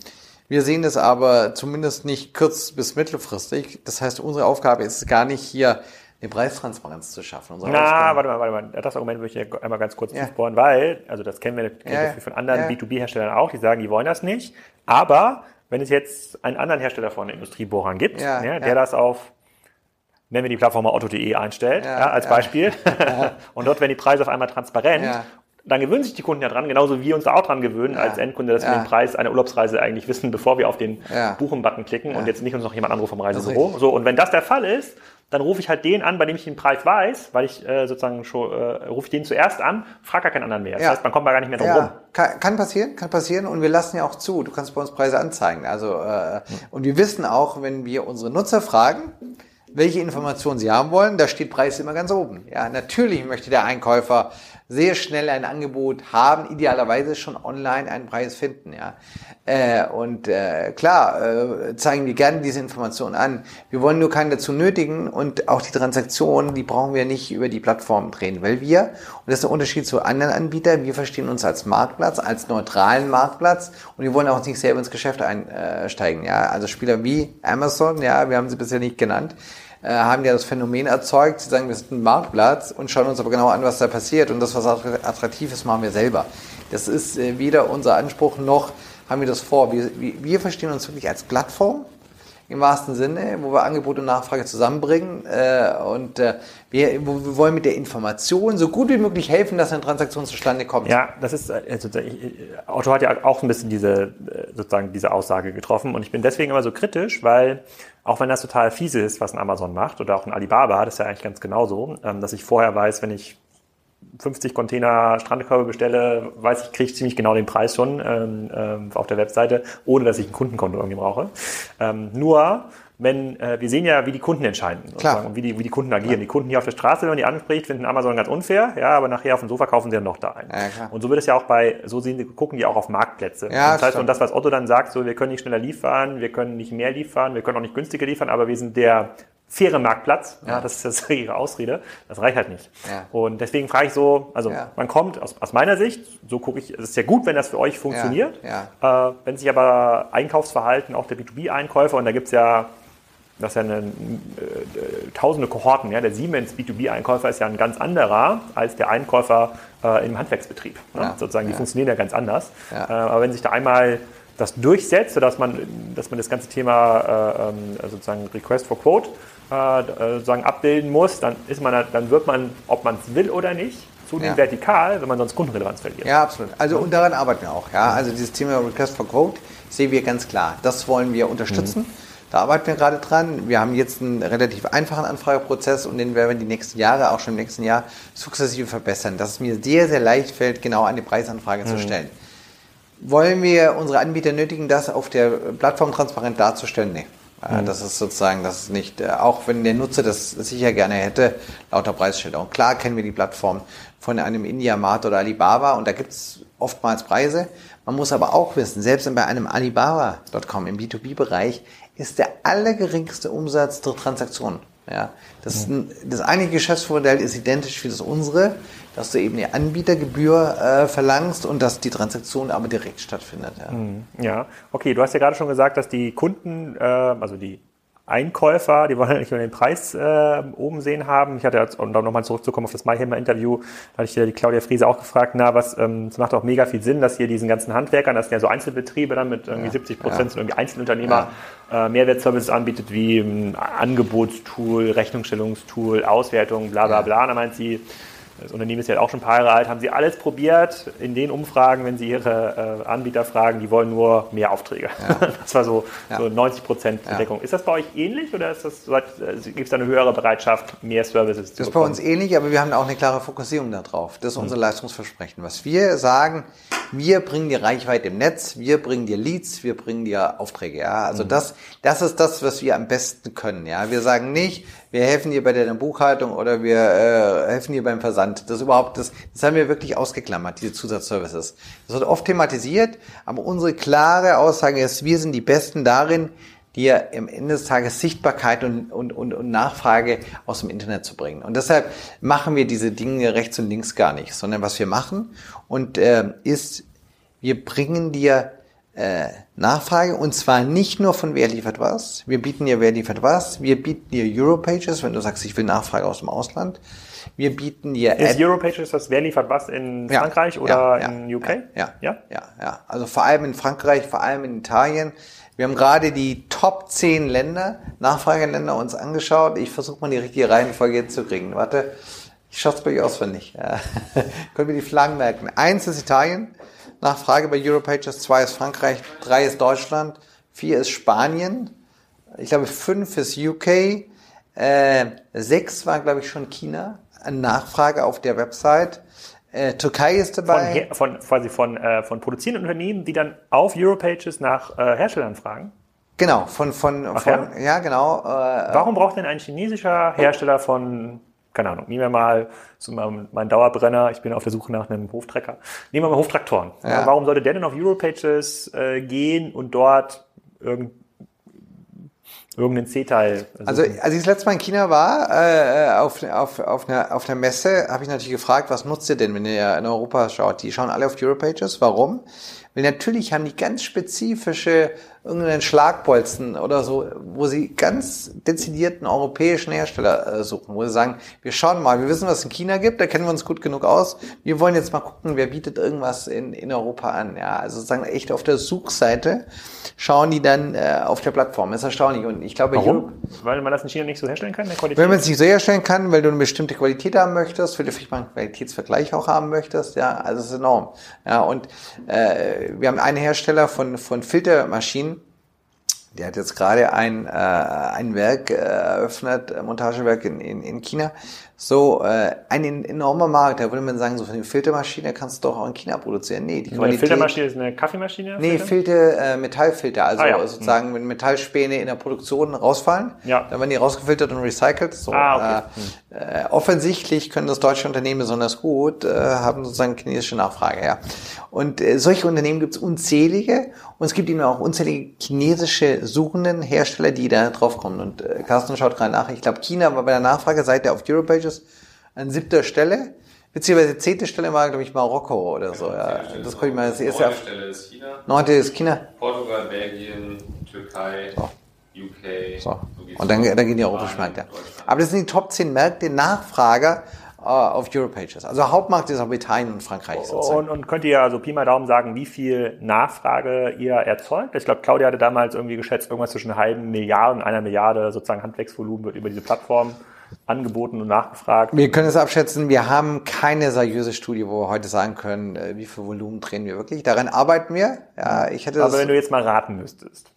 Wir sehen das aber zumindest nicht kurz- bis mittelfristig. Das heißt, unsere Aufgabe ist es gar nicht hier eine Preistransparenz zu schaffen. Unsere Na, warte mal, warte mal. Das Argument möchte ich einmal ganz kurz ja. aufbauen, weil, also das kennen wir, kennen ja, wir von anderen ja. B2B-Herstellern auch, die sagen, die wollen das nicht. Aber wenn es jetzt einen anderen Hersteller von Industriebohrern gibt, ja, ja, der das auf nennen wir die Plattform mal otto.de einstellt, ja, ja, als ja. Beispiel. und dort werden die Preise auf einmal transparent. Dann gewöhnen sich die Kunden ja dran, genauso wie wir uns da auch dran gewöhnen als Endkunde, dass wir den Preis einer Urlaubsreise eigentlich wissen, bevor wir auf den Buchen-Button klicken und jetzt nicht uns noch jemand anruft vom Reisebüro. So, und wenn das der Fall ist, dann rufe ich halt den an, bei dem ich den Preis weiß, weil ich äh, sozusagen schon, äh, rufe ich den zuerst an, frage gar keinen anderen mehr. Das ja. heißt, man kommt da gar nicht mehr drum ja. rum. Kann, kann passieren, kann passieren und wir lassen ja auch zu. Du kannst bei uns Preise anzeigen. Also äh, hm. und wir wissen auch, wenn wir unsere Nutzer fragen, welche Informationen Sie haben wollen. Da steht Preis immer ganz oben. Ja, natürlich möchte der Einkäufer sehr schnell ein Angebot haben, idealerweise schon online einen Preis finden. Ja, äh, und äh, klar äh, zeigen wir gerne diese Informationen an. Wir wollen nur keinen dazu nötigen und auch die Transaktionen, die brauchen wir nicht über die Plattform drehen, weil wir und das ist der Unterschied zu anderen Anbietern. Wir verstehen uns als Marktplatz, als neutralen Marktplatz und wir wollen auch nicht selber ins Geschäft einsteigen. Ja, also Spieler wie Amazon, ja, wir haben sie bisher nicht genannt äh, haben ja das Phänomen erzeugt, sie sagen, wir sind ein Marktplatz und schauen uns aber genau an, was da passiert und das, was attraktiv ist, machen wir selber. Das ist äh, weder unser Anspruch noch haben wir das vor. Wir, wir verstehen uns wirklich als Plattform im wahrsten Sinne, wo wir Angebot und Nachfrage zusammenbringen äh, und äh, wir, wir wollen mit der Information so gut wie möglich helfen, dass eine Transaktion zustande kommt. Ja, das ist also, Otto hat ja auch ein bisschen diese äh, sozusagen diese Aussage getroffen und ich bin deswegen immer so kritisch, weil auch wenn das total fiese ist, was ein Amazon macht oder auch ein Alibaba, das ist ja eigentlich ganz genauso, ähm, dass ich vorher weiß, wenn ich 50 Container Strandkörbe bestelle, weiß ich, kriege ich ziemlich genau den Preis schon ähm, ähm, auf der Webseite, ohne dass ich ein Kundenkonto irgendwie brauche. Ähm, nur wenn äh, wir sehen ja, wie die Kunden entscheiden und wie die, wie die Kunden agieren. Klar. Die Kunden hier auf der Straße, wenn man die anspricht, finden Amazon ganz unfair, ja, aber nachher auf dem Sofa kaufen sie dann noch da ein. Ja, und so wird es ja auch bei, so sehen, gucken die auch auf Marktplätze. Ja, das heißt, und das, was Otto dann sagt, so wir können nicht schneller liefern, wir können nicht mehr liefern, wir können auch nicht günstiger liefern, aber wir sind der faire Marktplatz. Ja. ja, das ist das ihre Ausrede. Das reicht halt nicht. Ja. Und deswegen frage ich so, also ja. man kommt aus, aus meiner Sicht, so gucke ich, es ist ja gut, wenn das für euch funktioniert. Ja. Ja. Äh, wenn sich aber Einkaufsverhalten auch der B2B-Einkäufer, und da gibt's ja das ist ja eine, äh, tausende Kohorten. Ja? Der Siemens B2B-Einkäufer ist ja ein ganz anderer als der Einkäufer äh, im Handwerksbetrieb. Ne? Ja, Sozusagen, die funktionieren ja ganz anders. Ja. Äh, aber wenn sich da einmal das durchsetzt, dass man, dass man das ganze Thema äh, ähm, sozusagen Request for Quote äh, sozusagen abbilden muss, dann ist man, dann wird man, ob man es will oder nicht, zunehmend ja. vertikal, wenn man sonst Kundenrelevanz verliert. Ja, absolut. Also und daran arbeiten wir auch. Ja, also dieses Thema Request for Quote sehen wir ganz klar. Das wollen wir unterstützen. Mhm. Da arbeiten wir gerade dran. Wir haben jetzt einen relativ einfachen Anfrageprozess und den werden wir die nächsten Jahre, auch schon im nächsten Jahr, sukzessive verbessern. Dass es mir sehr, sehr leicht fällt, genau eine Preisanfrage mhm. zu stellen. Wollen wir unsere Anbieter nötigen, das auf der Plattform transparent darzustellen? Nee. Mhm. Das ist sozusagen, das ist nicht, äh, auch wenn der Nutzer das sicher gerne hätte, lauter Preisschilder. Und klar kennen wir die Plattform von einem Indiamart oder Alibaba und da gibt's oftmals Preise. Man muss aber auch wissen, selbst bei einem Alibaba.com im B2B-Bereich ist der allergeringste Umsatz der Transaktionen. Ja, das, mhm. das eine Geschäftsmodell ist identisch wie das unsere, dass du eben die Anbietergebühr äh, verlangst und dass die Transaktion aber direkt stattfindet. Ja. Mhm. ja, okay. Du hast ja gerade schon gesagt, dass die Kunden, äh, also die Einkäufer, die wollen ja nicht nur den Preis äh, oben sehen haben. Ich hatte, jetzt, um nochmal zurückzukommen auf das MyHammer-Interview, da hatte ich die Claudia Friese auch gefragt, na, was, ähm, es macht auch mega viel Sinn, dass hier diesen ganzen Handwerkern, das sind ja so Einzelbetriebe dann mit irgendwie ja, 70 Prozent ja. sind irgendwie Einzelunternehmer, ja. äh, Mehrwertservices anbietet wie ein Angebotstool, Rechnungsstellungstool, Auswertung, bla bla bla. Da meint sie, das Unternehmen ist ja auch schon ein paar Jahre alt, haben sie alles probiert in den Umfragen, wenn sie ihre äh, Anbieter fragen, die wollen nur mehr Aufträge. Ja. Das war so, ja. so 90 Prozent Deckung. Ja. Ist das bei euch ähnlich oder ist das, äh, gibt es da eine höhere Bereitschaft, mehr Services zu Das ist bei uns ähnlich, aber wir haben auch eine klare Fokussierung darauf. Das ist unser mhm. Leistungsversprechen. Was wir sagen, wir bringen dir Reichweite im Netz, wir bringen dir Leads, wir bringen dir Aufträge. Ja, also mhm. das, das ist das, was wir am besten können. Ja, wir sagen nicht, wir helfen dir bei der Buchhaltung oder wir äh, helfen dir beim Versand. Das überhaupt, das, das haben wir wirklich ausgeklammert, diese Zusatzservices. Das wird oft thematisiert, aber unsere klare Aussage ist, wir sind die Besten darin, dir am Ende des Tages Sichtbarkeit und, und, und, und Nachfrage aus dem Internet zu bringen. Und deshalb machen wir diese Dinge rechts und links gar nicht, sondern was wir machen und äh, ist, wir bringen dir äh, Nachfrage und zwar nicht nur von wer liefert was. Wir bieten dir wer liefert was. Wir bieten dir Europages, wenn du sagst, ich will Nachfrage aus dem Ausland. Wir bieten dir Ist Europages das wer liefert was in Frankreich ja, oder ja, in UK? Ja, ja, ja, ja. Also vor allem in Frankreich, vor allem in Italien. Wir haben gerade die Top 10 Länder, Nachfrageländer uns angeschaut. Ich versuche mal die richtige Reihenfolge jetzt zu kriegen. Warte, ich schaue es bei euch auswendig. Ja. Können wir die Flaggen merken? Eins ist Italien. Nachfrage bei Europages, zwei ist Frankreich, drei ist Deutschland, vier ist Spanien, ich glaube fünf ist UK, äh, sechs war glaube ich schon China, eine Nachfrage auf der Website. Äh, Türkei ist dabei. Von, von quasi von, äh, von produzierenden Unternehmen, die dann auf Europages nach äh, Herstellern fragen. Genau, von, von, Ach, von ja? ja genau. Äh, Warum braucht denn ein chinesischer Hersteller von keine Ahnung, nehmen wir mal so meinen Dauerbrenner, ich bin auf der Suche nach einem Hoftrecker. Nehmen wir mal Hoftraktoren. Ja. Warum sollte der denn auf Europages äh, gehen und dort irgend, irgendeinen C-Teil? Also als ich das letzte Mal in China war, äh, auf, auf, auf, einer, auf einer Messe, habe ich natürlich gefragt, was nutzt ihr denn, wenn ihr in Europa schaut? Die schauen alle auf Europages. Warum? Weil natürlich haben die ganz spezifische irgendeinen Schlagbolzen oder so, wo sie ganz dezidierten europäischen Hersteller äh, suchen, wo sie sagen, wir schauen mal, wir wissen, was es in China gibt, da kennen wir uns gut genug aus. Wir wollen jetzt mal gucken, wer bietet irgendwas in, in Europa an. Ja, also sozusagen echt auf der Suchseite schauen die dann äh, auf der Plattform. Das ist erstaunlich. Und ich glaube, Warum? weil man das in China nicht so herstellen kann, der Qualität? Wenn man es nicht so herstellen kann, weil du eine bestimmte Qualität haben möchtest, weil du vielleicht mal einen Qualitätsvergleich auch haben möchtest, ja, also es ist enorm. Ja, und äh, wir haben einen Hersteller von, von Filtermaschinen, der hat jetzt gerade ein, äh, ein Werk äh, eröffnet, Montagewerk in, in, in China, so äh, ein enormer Markt. Da würde man sagen, so für eine Filtermaschine kannst du doch auch in China produzieren. Nee, die Qualität. Eine Filtermaschine ist eine Kaffeemaschine? Nee, Filter, äh, Metallfilter. Also ah, ja. sozusagen, wenn Metallspäne in der Produktion rausfallen, ja. dann werden die rausgefiltert und recycelt. So, ah, okay. äh, äh, offensichtlich können das deutsche Unternehmen besonders gut, äh, haben sozusagen chinesische Nachfrage. Ja. Und äh, solche Unternehmen gibt es unzählige und es gibt eben auch unzählige chinesische suchenden Hersteller, die da drauf kommen. Und äh, Carsten schaut gerade nach. Ich glaube, China war bei der Nachfrageseite auf Europages an siebter Stelle. Beziehungsweise zehnte Stelle war, glaube ich, Marokko oder so. Ja. Das konnte ich mal das erste. Neunte Stelle ist China. Neunte ist China. Portugal, Belgien, Türkei. So. UK. So. Und dann, dann gehen die europäischen Märkte. Aber das sind die Top 10 Märkte Nachfrager äh, auf Europages. Also Hauptmarkt ist auch Italien und Frankreich. Und, und könnt ihr also Pi mal Daumen sagen, wie viel Nachfrage ihr erzeugt? Ich glaube, Claudia hatte damals irgendwie geschätzt, irgendwas zwischen einer halben Milliarde und einer Milliarde sozusagen Handwerksvolumen wird über diese Plattform angeboten und nachgefragt. Wir können es abschätzen, wir haben keine seriöse Studie, wo wir heute sagen können, äh, wie viel Volumen drehen wir wirklich. Daran arbeiten wir. Ja, ich hätte Aber wenn du jetzt mal raten müsstest.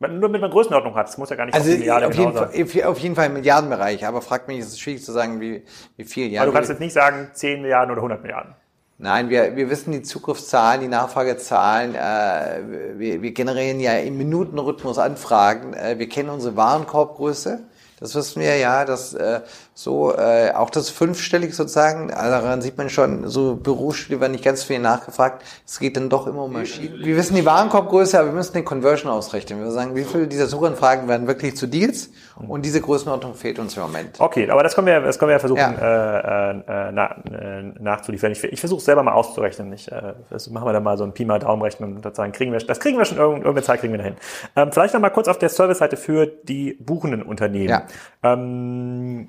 Nur mit einer Größenordnung hat. Es muss ja gar nicht also auf Milliarde auf jeden, Fall, auf jeden Fall im Milliardenbereich. Aber fragt mich, ist es schwierig zu sagen, wie, wie viel. Ja, aber du kannst jetzt nicht sagen 10 Milliarden oder 100 Milliarden. Nein, wir, wir wissen die Zugriffszahlen, die Nachfragezahlen. Äh, wir, wir generieren ja im Minutenrhythmus Anfragen. Äh, wir kennen unsere Warenkorbgröße. Das wissen wir ja, dass äh, so äh, auch das fünfstellig sozusagen, also daran sieht man schon, so Berufsstudie werden nicht ganz viel nachgefragt. Es geht dann doch immer um Maschinen. Wir wissen die Warenkorbgröße, aber wir müssen den Conversion ausrechnen. Wir sagen, wie viele dieser Suchanfragen werden wirklich zu Deals und diese Größenordnung fehlt uns im Moment. Okay, aber das können wir, das können wir ja versuchen ja. Äh, äh, na, äh, nachzuliefern. Ich, ich versuche es selber mal auszurechnen. Ich, äh, das machen wir dann mal so ein Pi mal Daumen rechnen und sozusagen kriegen wir, das kriegen wir schon irgendeine Zeit kriegen wir dahin. Ähm, vielleicht noch mal kurz auf der Service-Seite für die buchenden Unternehmen. Ja. Ähm,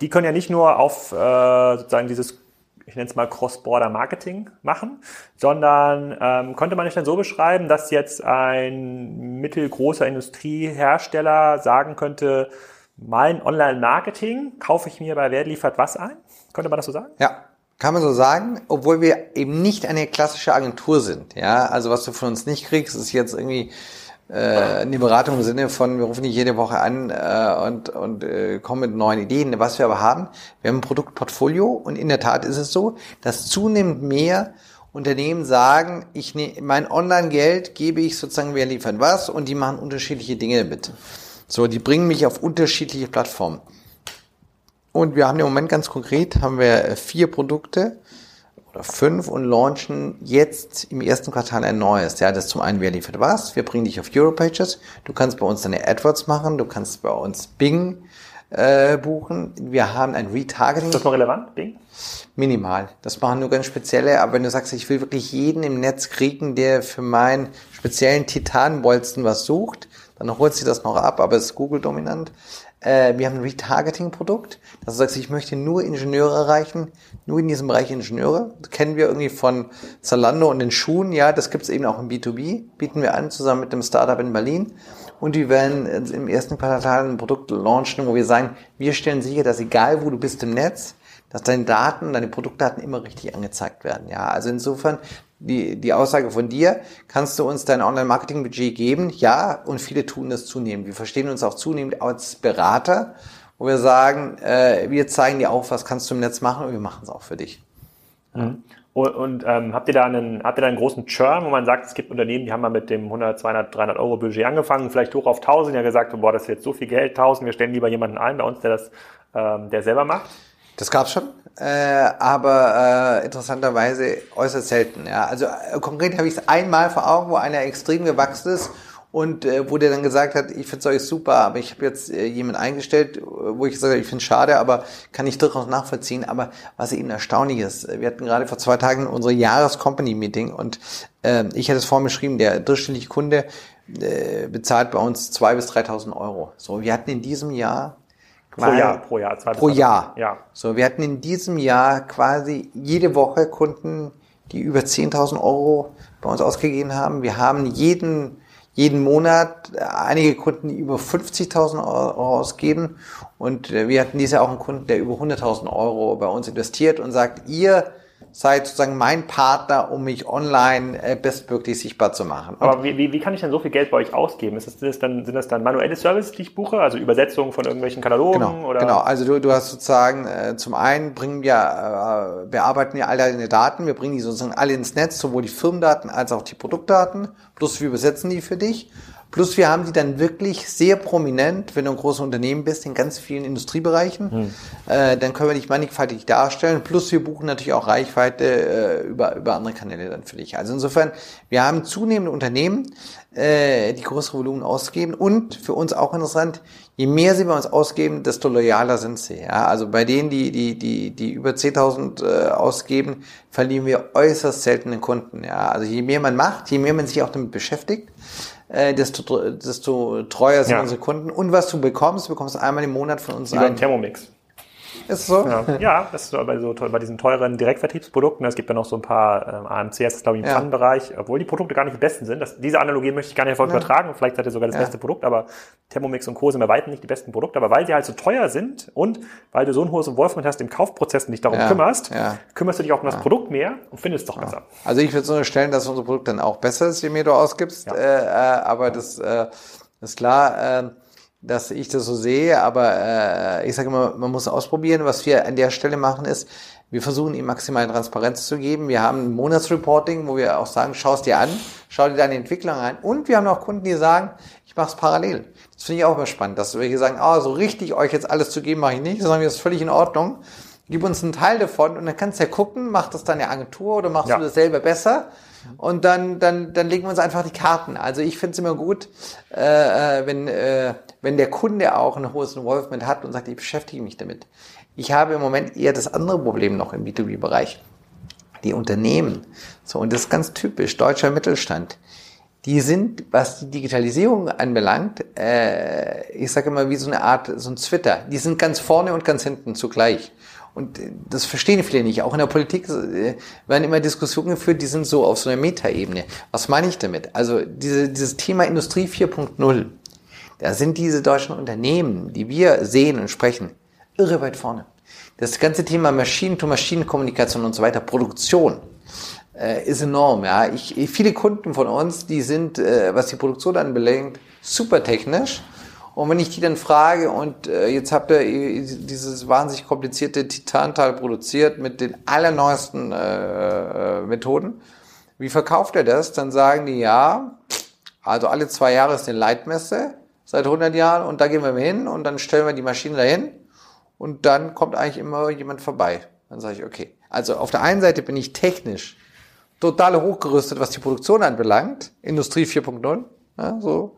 die können ja nicht nur auf äh, sozusagen dieses ich nenne es mal Cross-Border-Marketing machen, sondern ähm, könnte man nicht dann so beschreiben, dass jetzt ein mittelgroßer Industriehersteller sagen könnte, mein Online-Marketing kaufe ich mir bei Wer liefert was ein? Könnte man das so sagen? Ja, kann man so sagen, obwohl wir eben nicht eine klassische Agentur sind. Ja, also was du von uns nicht kriegst, ist jetzt irgendwie äh, eine Beratung im Sinne von, wir rufen dich jede Woche an äh, und, und äh, kommen mit neuen Ideen. Was wir aber haben, wir haben ein Produktportfolio und in der Tat ist es so, dass zunehmend mehr Unternehmen sagen, ich ne, mein Online-Geld gebe ich sozusagen, wer liefern was und die machen unterschiedliche Dinge damit. So, die bringen mich auf unterschiedliche Plattformen. Und wir haben im Moment ganz konkret, haben wir vier Produkte, oder fünf und launchen jetzt im ersten Quartal ein neues. Ja, das zum einen, wer liefert was? Wir bringen dich auf Europages. Du kannst bei uns deine AdWords machen. Du kannst bei uns Bing äh, buchen. Wir haben ein Retargeting. Ist das noch relevant, Bing? Minimal. Das machen nur ganz spezielle. Aber wenn du sagst, ich will wirklich jeden im Netz kriegen, der für meinen speziellen Titanbolzen was sucht, dann holt sie das noch ab, aber es ist Google dominant. Äh, wir haben ein Retargeting-Produkt. Das heißt, ich möchte nur Ingenieure erreichen, nur in diesem Bereich Ingenieure. Das kennen wir irgendwie von Zalando und den Schuhen. Ja, das gibt es eben auch im B2B. Bieten wir an, zusammen mit dem Startup in Berlin. Und wir werden im ersten Quartal ein Produkt launchen, wo wir sagen, wir stellen sicher, dass egal wo du bist im Netz, dass deine Daten, deine Produktdaten immer richtig angezeigt werden. Ja, also insofern die, die Aussage von dir, kannst du uns dein Online-Marketing-Budget geben? Ja, und viele tun das zunehmend. Wir verstehen uns auch zunehmend als Berater, wo wir sagen, äh, wir zeigen dir auch, was kannst du im Netz machen und wir machen es auch für dich. Mhm. Und, und ähm, habt ihr da einen, habt ihr da einen großen Churn, wo man sagt, es gibt Unternehmen, die haben mal mit dem 100, 200, 300 Euro Budget angefangen, vielleicht hoch auf 1000, ja gesagt, boah, das ist jetzt so viel Geld, 1000, wir stellen lieber jemanden ein bei uns, der das, ähm, der selber macht? Das gab's schon, äh, aber äh, interessanterweise äußerst selten. Ja. Also äh, konkret habe ich es einmal vor Augen, wo einer extrem gewachsen ist und äh, wo der dann gesagt hat, ich finde euch super, aber ich habe jetzt äh, jemanden eingestellt, wo ich gesagt habe, ich finde schade, aber kann ich durchaus nachvollziehen. Aber was eben erstaunlich ist, wir hatten gerade vor zwei Tagen unsere Jahres-Company-Meeting und äh, ich hatte es vorhin beschrieben, der durchschnittliche Kunde äh, bezahlt bei uns zwei bis 3.000 Euro. So, wir hatten in diesem Jahr Pro Jahr, pro Jahr. Zwei pro Jahr. Ja. So, wir hatten in diesem Jahr quasi jede Woche Kunden, die über 10.000 Euro bei uns ausgegeben haben. Wir haben jeden, jeden Monat einige Kunden, die über 50.000 Euro ausgeben. Und äh, wir hatten dieses Jahr auch einen Kunden, der über 100.000 Euro bei uns investiert und sagt, ihr seid sozusagen mein Partner, um mich online äh, bestmöglich sichtbar zu machen. Und Aber wie, wie, wie kann ich denn so viel Geld bei euch ausgeben? Ist das, das dann, sind das dann manuelle Services, die ich buche, also Übersetzungen von irgendwelchen Katalogen? Genau, oder? genau. also du, du hast sozusagen äh, zum einen bringen wir, äh, bearbeiten wir all deine Daten, wir bringen die sozusagen alle ins Netz, sowohl die Firmendaten als auch die Produktdaten, plus wir übersetzen die für dich Plus wir haben die dann wirklich sehr prominent, wenn du ein großes Unternehmen bist, in ganz vielen Industriebereichen. Hm. Äh, dann können wir dich mannigfaltig darstellen. Plus wir buchen natürlich auch Reichweite äh, über, über andere Kanäle dann für dich. Also insofern, wir haben zunehmende Unternehmen, äh, die größere Volumen ausgeben. Und für uns auch interessant, je mehr sie bei uns ausgeben, desto loyaler sind sie. Ja? Also bei denen, die, die, die, die über 10.000 äh, ausgeben, verlieren wir äußerst seltene Kunden. Ja? Also je mehr man macht, je mehr man sich auch damit beschäftigt, äh, desto, desto treuer sind ja. unsere Kunden. Und was du bekommst, du bekommst einmal im Monat von uns Über einen Thermomix. Ist so? Ja, ja das ist bei, so, bei diesen teuren Direktvertriebsprodukten. Es gibt ja noch so ein paar ähm, AMCs, das ist, glaube ich, im ja. Pfannenbereich, obwohl die Produkte gar nicht die besten sind. Das, diese Analogie möchte ich gar nicht erfolg ja. übertragen. Vielleicht seid ihr sogar das ja. beste Produkt, aber Thermomix und Co. sind bei weitem nicht die besten Produkte. Aber weil sie halt so teuer sind und weil du so ein hohes Involvement hast im Kaufprozess und dich darum kümmerst, kümmerst du dich auch um das Produkt mehr und findest es doch besser. Also ich würde so unterstellen, dass unser Produkt dann auch besser ist, je mehr du ausgibst. Äh, äh, aber das äh, ist klar. Äh, dass ich das so sehe, aber äh, ich sage immer, man muss ausprobieren. Was wir an der Stelle machen ist, wir versuchen ihm maximale Transparenz zu geben. Wir haben ein Monatsreporting, wo wir auch sagen, schau es dir an, schau dir deine Entwicklung an. Und wir haben auch Kunden, die sagen, ich mache es parallel. Das finde ich auch immer spannend, dass wir hier sagen, ah, so richtig euch jetzt alles zu geben, mache ich nicht, sondern das ist völlig in Ordnung. Gib uns einen Teil davon und dann kannst du ja gucken, macht das deine Agentur oder machst ja. du das selber besser? Und dann, dann, dann legen wir uns einfach die Karten. Also ich finde es immer gut, äh, äh, wenn, äh, wenn der Kunde auch ein hohes Involvement hat und sagt, ich beschäftige mich damit. Ich habe im Moment eher das andere Problem noch im B2B-Bereich. Die Unternehmen. So, und das ist ganz typisch, deutscher Mittelstand. Die sind, was die Digitalisierung anbelangt, äh, ich sage immer wie so eine Art, so ein Twitter. Die sind ganz vorne und ganz hinten zugleich. Und das verstehen viele nicht. Auch in der Politik äh, werden immer Diskussionen geführt, die sind so auf so einer Metaebene. Was meine ich damit? Also diese, dieses Thema Industrie 4.0, da sind diese deutschen Unternehmen, die wir sehen und sprechen, irre weit vorne. Das ganze Thema Maschinen-to-Maschinen-Kommunikation und so weiter, Produktion, äh, ist enorm. Ja, ich, viele Kunden von uns, die sind, äh, was die Produktion anbelangt, super technisch. Und wenn ich die dann frage, und äh, jetzt habt ihr dieses wahnsinnig komplizierte Titantal produziert mit den allerneuesten äh, äh, Methoden, wie verkauft er das? Dann sagen die, ja, also alle zwei Jahre ist eine Leitmesse seit 100 Jahren und da gehen wir hin und dann stellen wir die Maschine dahin und dann kommt eigentlich immer jemand vorbei. Dann sage ich, okay. Also auf der einen Seite bin ich technisch total hochgerüstet, was die Produktion anbelangt, Industrie 4.0, ja, so.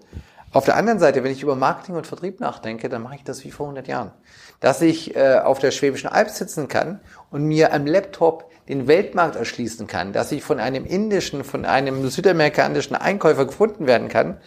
Auf der anderen Seite, wenn ich über Marketing und Vertrieb nachdenke, dann mache ich das wie vor 100 Jahren. Dass ich äh, auf der Schwäbischen Alb sitzen kann und mir am Laptop den Weltmarkt erschließen kann, dass ich von einem indischen, von einem südamerikanischen Einkäufer gefunden werden kann,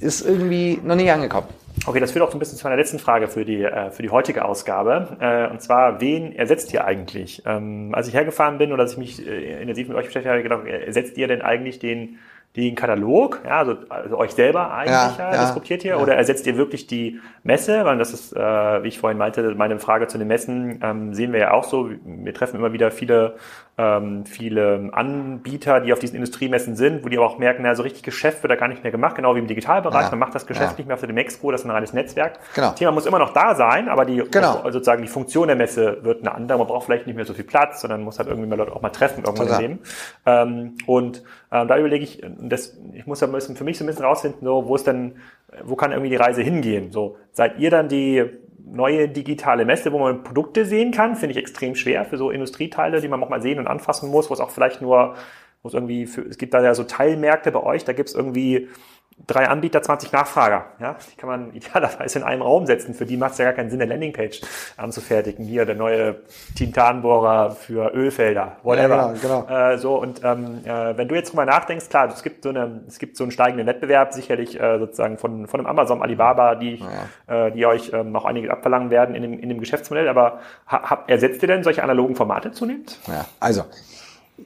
ist irgendwie noch nicht angekommen. Okay, das führt auch so ein bisschen zu meiner letzten Frage für die, äh, für die heutige Ausgabe. Äh, und zwar, wen ersetzt ihr eigentlich? Ähm, als ich hergefahren bin oder als ich mich äh, intensiv mit euch beschäftigt habe, gedacht, ersetzt ihr denn eigentlich den den Katalog, ja, also, also euch selber eigentlich ja, ja, diskutiert ihr, ja. oder ersetzt ihr wirklich die Messe? Weil das ist, äh, wie ich vorhin meinte, meine Frage zu den Messen ähm, sehen wir ja auch so. Wir treffen immer wieder viele ähm, viele Anbieter, die auf diesen Industriemessen sind, wo die aber auch merken, na, so richtig Geschäft wird da gar nicht mehr gemacht, genau wie im Digitalbereich. Ja. Man macht das Geschäft ja. nicht mehr auf dem Expo, das ist ein reines Netzwerk. Genau. Das Thema muss immer noch da sein, aber die genau. also sozusagen die Funktion der Messe wird eine andere. Man braucht vielleicht nicht mehr so viel Platz, sondern muss halt irgendwie mal Leute auch mal treffen irgendwann Total. im Leben. Ähm, und ähm, da überlege ich, das, ich muss ja bisschen für mich so ein bisschen rausfinden, so, wo ist denn, wo kann irgendwie die Reise hingehen? So, seid ihr dann die neue digitale Messe, wo man Produkte sehen kann, finde ich extrem schwer für so Industrieteile, die man auch mal sehen und anfassen muss, wo es auch vielleicht nur, wo es irgendwie, für, es gibt da ja so Teilmärkte bei euch, da gibt es irgendwie drei Anbieter, 20 Nachfrager. Ja, die kann man idealerweise in einem Raum setzen. Für die macht es ja gar keinen Sinn, eine Landingpage anzufertigen. Hier der neue Tintanbohrer für Ölfelder, whatever. Ja, genau, genau. Äh, so und ähm, äh, wenn du jetzt drüber nachdenkst, klar, es gibt so eine, es gibt so einen steigenden Wettbewerb, sicherlich äh, sozusagen von von einem Amazon, Alibaba, die ja. äh, die euch ähm, noch einiges abverlangen werden in dem in dem Geschäftsmodell. Aber hab, ersetzt ihr denn solche analogen Formate zunehmend? Ja, also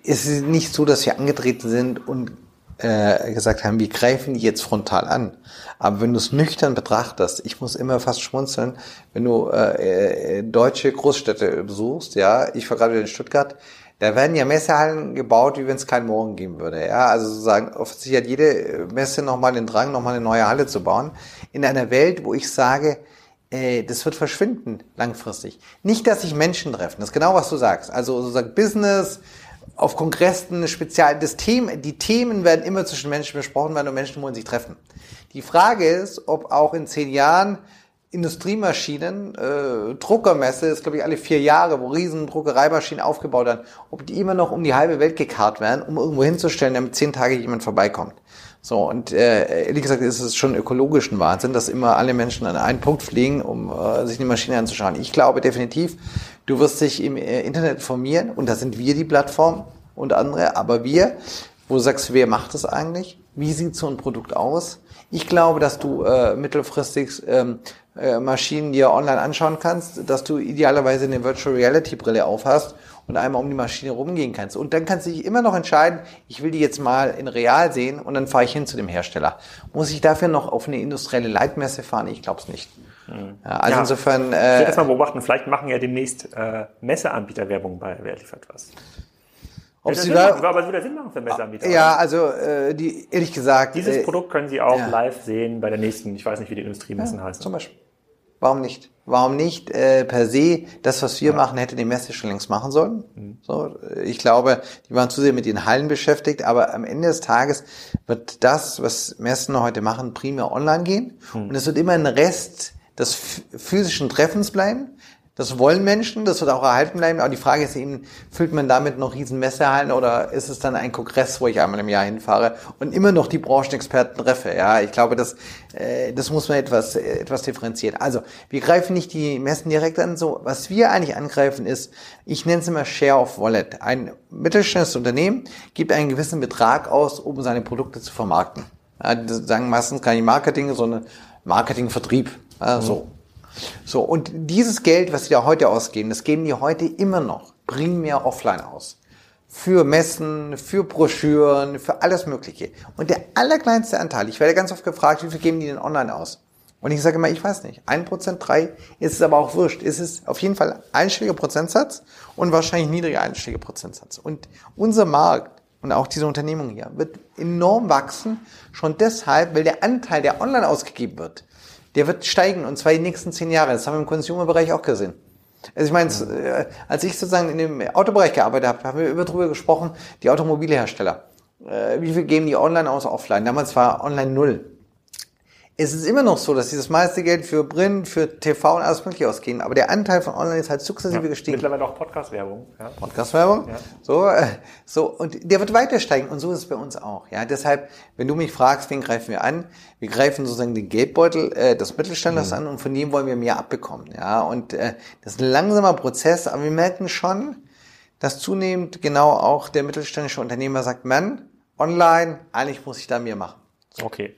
es ist nicht so, dass wir angetreten sind und äh, gesagt haben, wir greifen die jetzt frontal an. Aber wenn du es nüchtern betrachtest, ich muss immer fast schmunzeln, wenn du äh, äh, deutsche Großstädte besuchst, ja, ich war gerade in Stuttgart, da werden ja Messehallen gebaut, wie wenn es keinen Morgen geben würde. Ja, also sozusagen, offensichtlich hat jede Messe nochmal den Drang, nochmal eine neue Halle zu bauen. In einer Welt, wo ich sage, äh, das wird verschwinden langfristig. Nicht, dass sich Menschen treffen, das ist genau, was du sagst. Also sozusagen Business, auf Kongressen spezial, das Thema, die Themen werden immer zwischen Menschen besprochen werden und Menschen wollen sich treffen. Die Frage ist, ob auch in zehn Jahren Industriemaschinen, äh, Druckermesse ist glaube ich alle vier Jahre, wo riesen Druckereimaschinen aufgebaut werden, ob die immer noch um die halbe Welt gekarrt werden, um irgendwo hinzustellen, damit zehn Tage jemand vorbeikommt. So, und äh, ehrlich gesagt ist es schon ökologischen Wahnsinn, dass immer alle Menschen an einen Punkt fliegen, um äh, sich eine Maschine anzuschauen. Ich glaube definitiv, du wirst dich im äh, Internet informieren und da sind wir die Plattform und andere, aber wir, wo sagst du, wer macht das eigentlich? Wie sieht so ein Produkt aus? Ich glaube, dass du äh, mittelfristig ähm, äh, Maschinen dir online anschauen kannst, dass du idealerweise eine Virtual Reality Brille aufhast und einmal um die Maschine rumgehen kannst. Und dann kannst du dich immer noch entscheiden, ich will die jetzt mal in real sehen und dann fahre ich hin zu dem Hersteller. Muss ich dafür noch auf eine industrielle Leitmesse fahren? Ich glaube es nicht. Mhm. Ja, also ja, insofern. Äh, ich will das mal beobachten, vielleicht machen ja demnächst äh, Messeanbieter Werbung bei Wer liefert was. Ob das sie Sinn da, machen, aber es würde Sinn machen für Messeanbieter. ja, also äh, die ehrlich gesagt. Dieses äh, Produkt können Sie auch ja. live sehen bei der nächsten, ich weiß nicht, wie die Industriemessen heißen. Zum Beispiel. Warum nicht? Warum nicht äh, per se das, was wir machen, hätte die Messe schon längst machen sollen? Mhm. So, äh, ich glaube, die waren zu sehr mit den Hallen beschäftigt, aber am Ende des Tages wird das, was Messen heute machen, primär online gehen. Mhm. Und es wird immer ein Rest des ph- physischen Treffens bleiben. Das wollen Menschen, das wird auch erhalten bleiben. Aber die Frage ist eben, füllt man damit noch riesen Messehallen oder ist es dann ein Kongress, wo ich einmal im Jahr hinfahre und immer noch die Branchenexperten treffe? Ja, ich glaube, das, äh, das muss man etwas, etwas differenzieren. Also, wir greifen nicht die Messen direkt an. So, was wir eigentlich angreifen ist, ich nenne es immer Share of Wallet. Ein mittelständisches Unternehmen gibt einen gewissen Betrag aus, um seine Produkte zu vermarkten. Ja, das sagen meistens gar Marketing, sondern Marketing-Vertrieb. Ja, so. So, und dieses Geld, was sie da heute ausgeben, das geben die heute immer noch primär offline aus. Für Messen, für Broschüren, für alles Mögliche. Und der allerkleinste Anteil, ich werde ganz oft gefragt, wie viel geben die denn online aus? Und ich sage immer, ich weiß nicht. Ein Prozent, drei, ist es aber auch wurscht. Ist es auf jeden Fall einstelliger Prozentsatz und wahrscheinlich niedriger einstelliger Prozentsatz. Und unser Markt und auch diese Unternehmung hier wird enorm wachsen, schon deshalb, weil der Anteil, der online ausgegeben wird, der wird steigen und zwar die nächsten zehn Jahre. Das haben wir im Consumer-Bereich auch gesehen. Also ich meine, äh, als ich sozusagen in dem Autobereich gearbeitet habe, haben wir über drüber gesprochen, die Automobilhersteller. Äh, wie viel geben die online aus, offline? Damals war online null. Es ist immer noch so, dass dieses meiste Geld für Print, für TV und alles mögliche ausgehen, aber der Anteil von online ist halt sukzessive gestiegen. Mittlerweile auch Podcast-Werbung. Ja. Podcast-Werbung. So, äh, so, und der wird weiter steigen und so ist es bei uns auch. Ja, deshalb, wenn du mich fragst, wen greifen wir an? Wir greifen sozusagen den Geldbeutel äh, des Mittelständlers an und von dem wollen wir mehr abbekommen. Ja, und äh, das ist ein langsamer Prozess, aber wir merken schon, dass zunehmend genau auch der mittelständische Unternehmer sagt, Mann, online, eigentlich muss ich da mehr machen. Okay.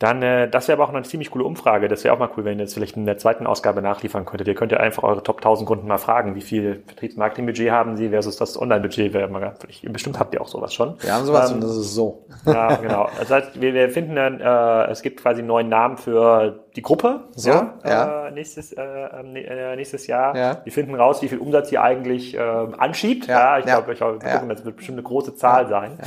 Dann, äh, das wäre aber auch eine ziemlich coole Umfrage. Das wäre auch mal cool, wenn ihr jetzt vielleicht in der zweiten Ausgabe nachliefern könntet. Ihr könnt ja einfach eure Top 1000 Kunden mal fragen, wie viel Vertriebsmarketingbudget haben sie versus das Online-Budget. Bestimmt habt ihr auch sowas schon. Wir haben sowas Ähm, und das ist so. Ja, genau. Das heißt, wir, wir finden dann, äh, es gibt quasi einen neuen Namen für die Gruppe. So, ja. ja. Äh, nächstes, äh, äh, nächstes Jahr. Ja. Wir finden raus, wie viel Umsatz ihr eigentlich ähm, anschiebt. Ja, Ja, ich ja, glaube, ich glaube, wir ja. gucken, das wird bestimmt eine große Zahl sein.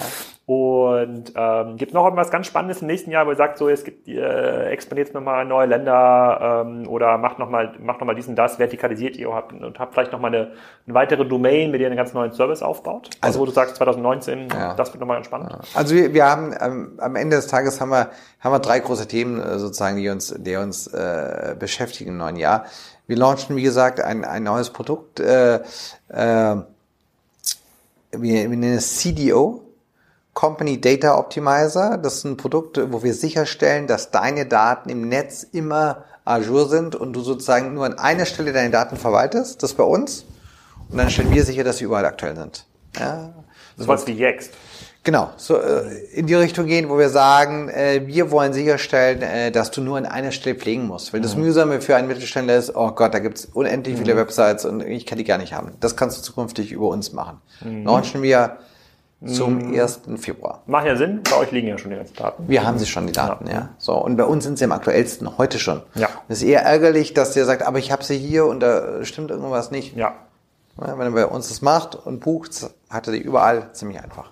Und ähm, gibt noch irgendwas ganz Spannendes im nächsten Jahr, wo ihr sagt, so, es gibt, äh, expandiert nochmal in neue Länder ähm, oder macht nochmal macht noch mal diesen, das, vertikalisiert ihr habt, und habt vielleicht nochmal eine, eine weitere Domain, mit der ihr einen ganz neuen Service aufbaut? Also, Also- wo du sagst, 2019, Ja. das wird nochmal ganz spannend. Also wir, wir haben ähm, am Ende des Tages haben wir haben wir drei große Themen äh, sozusagen, die uns die uns äh, beschäftigen im neuen Jahr. Wir launchen wie gesagt ein ein neues Produkt. Äh, äh, wir, wir nennen es CDO. Company Data Optimizer. Das ist ein Produkt, wo wir sicherstellen, dass deine Daten im Netz immer azure sind und du sozusagen nur an einer Stelle deine Daten verwaltest. Das bei uns. Und dann stellen wir sicher, dass sie überall aktuell sind. Ja. Das war wie Yext. Genau, so äh, in die Richtung gehen, wo wir sagen, äh, wir wollen sicherstellen, äh, dass du nur an einer Stelle pflegen musst. Weil das Mühsame für einen Mittelständler ist, oh Gott, da gibt's unendlich viele Websites und ich kann die gar nicht haben. Das kannst du zukünftig über uns machen. Launchen wir zum 1. Februar. Macht ja Sinn, bei euch liegen ja schon die ganzen Daten. Wir haben sie schon, die Daten, ja. So, und bei uns sind sie am aktuellsten, heute schon. Ja. Es ist eher ärgerlich, dass der sagt, aber ich habe sie hier und da stimmt irgendwas nicht. Ja. Ja, wenn er bei uns das macht und bucht, hat er die überall ziemlich einfach.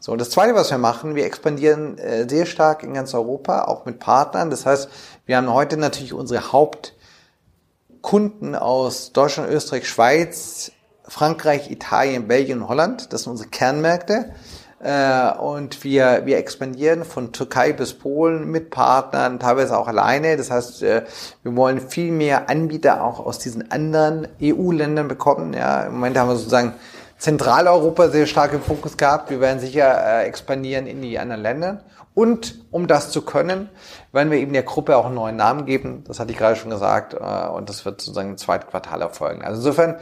So, und das Zweite, was wir machen, wir expandieren äh, sehr stark in ganz Europa, auch mit Partnern. Das heißt, wir haben heute natürlich unsere Hauptkunden aus Deutschland, Österreich, Schweiz, Frankreich, Italien, Belgien und Holland. Das sind unsere Kernmärkte. Äh, und wir, wir expandieren von Türkei bis Polen mit Partnern, teilweise auch alleine. Das heißt, äh, wir wollen viel mehr Anbieter auch aus diesen anderen EU-Ländern bekommen. Ja, im Moment haben wir sozusagen Zentraleuropa sehr stark im Fokus gehabt. Wir werden sicher äh, expandieren in die anderen Länder. Und um das zu können, werden wir eben der Gruppe auch einen neuen Namen geben. Das hatte ich gerade schon gesagt. Und das wird sozusagen im zweiten Quartal erfolgen. Also insofern,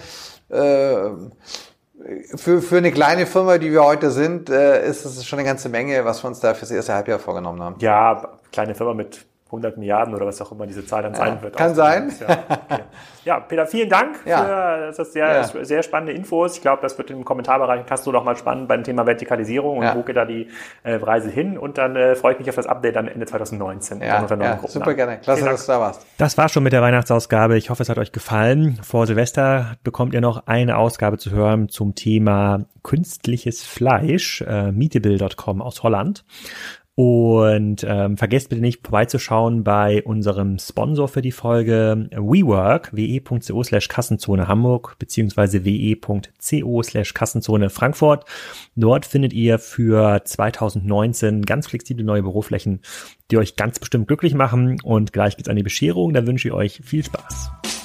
für, für eine kleine Firma, die wir heute sind, äh, ist es schon eine ganze Menge, was wir uns da fürs erste Halbjahr vorgenommen haben. Ja, kleine Firma mit 100 Milliarden oder was auch immer diese Zahl dann sein Ja, wird. kann sein. Ja, okay. ja, Peter, vielen Dank Ja. für das ist sehr, Ja. sehr spannende Infos. Ich glaube, das wird im Kommentarbereich Castro noch mal spannend beim Thema Vertikalisierung und Ja. wo geht da die äh, Reise hin. Und dann äh, freue ich mich auf das Update dann Ende 2019. Ja, unserer neuen ja super gerne. Klasse, dass du da warst. Das war schon mit der Weihnachtsausgabe. Ich hoffe, es hat euch gefallen. Vor Silvester bekommt ihr noch eine Ausgabe zu hören zum Thema künstliches Fleisch, äh, meetable.com aus Holland. Und ähm, vergesst bitte nicht vorbeizuschauen bei unserem Sponsor für die Folge WeWork, we.co slash Kassenzone Hamburg beziehungsweise we.co slash Kassenzone Frankfurt. Dort findet ihr für 2019 ganz flexible neue Büroflächen, die euch ganz bestimmt glücklich machen. Und gleich geht's an die Bescherung. Da wünsche ich euch viel Spaß.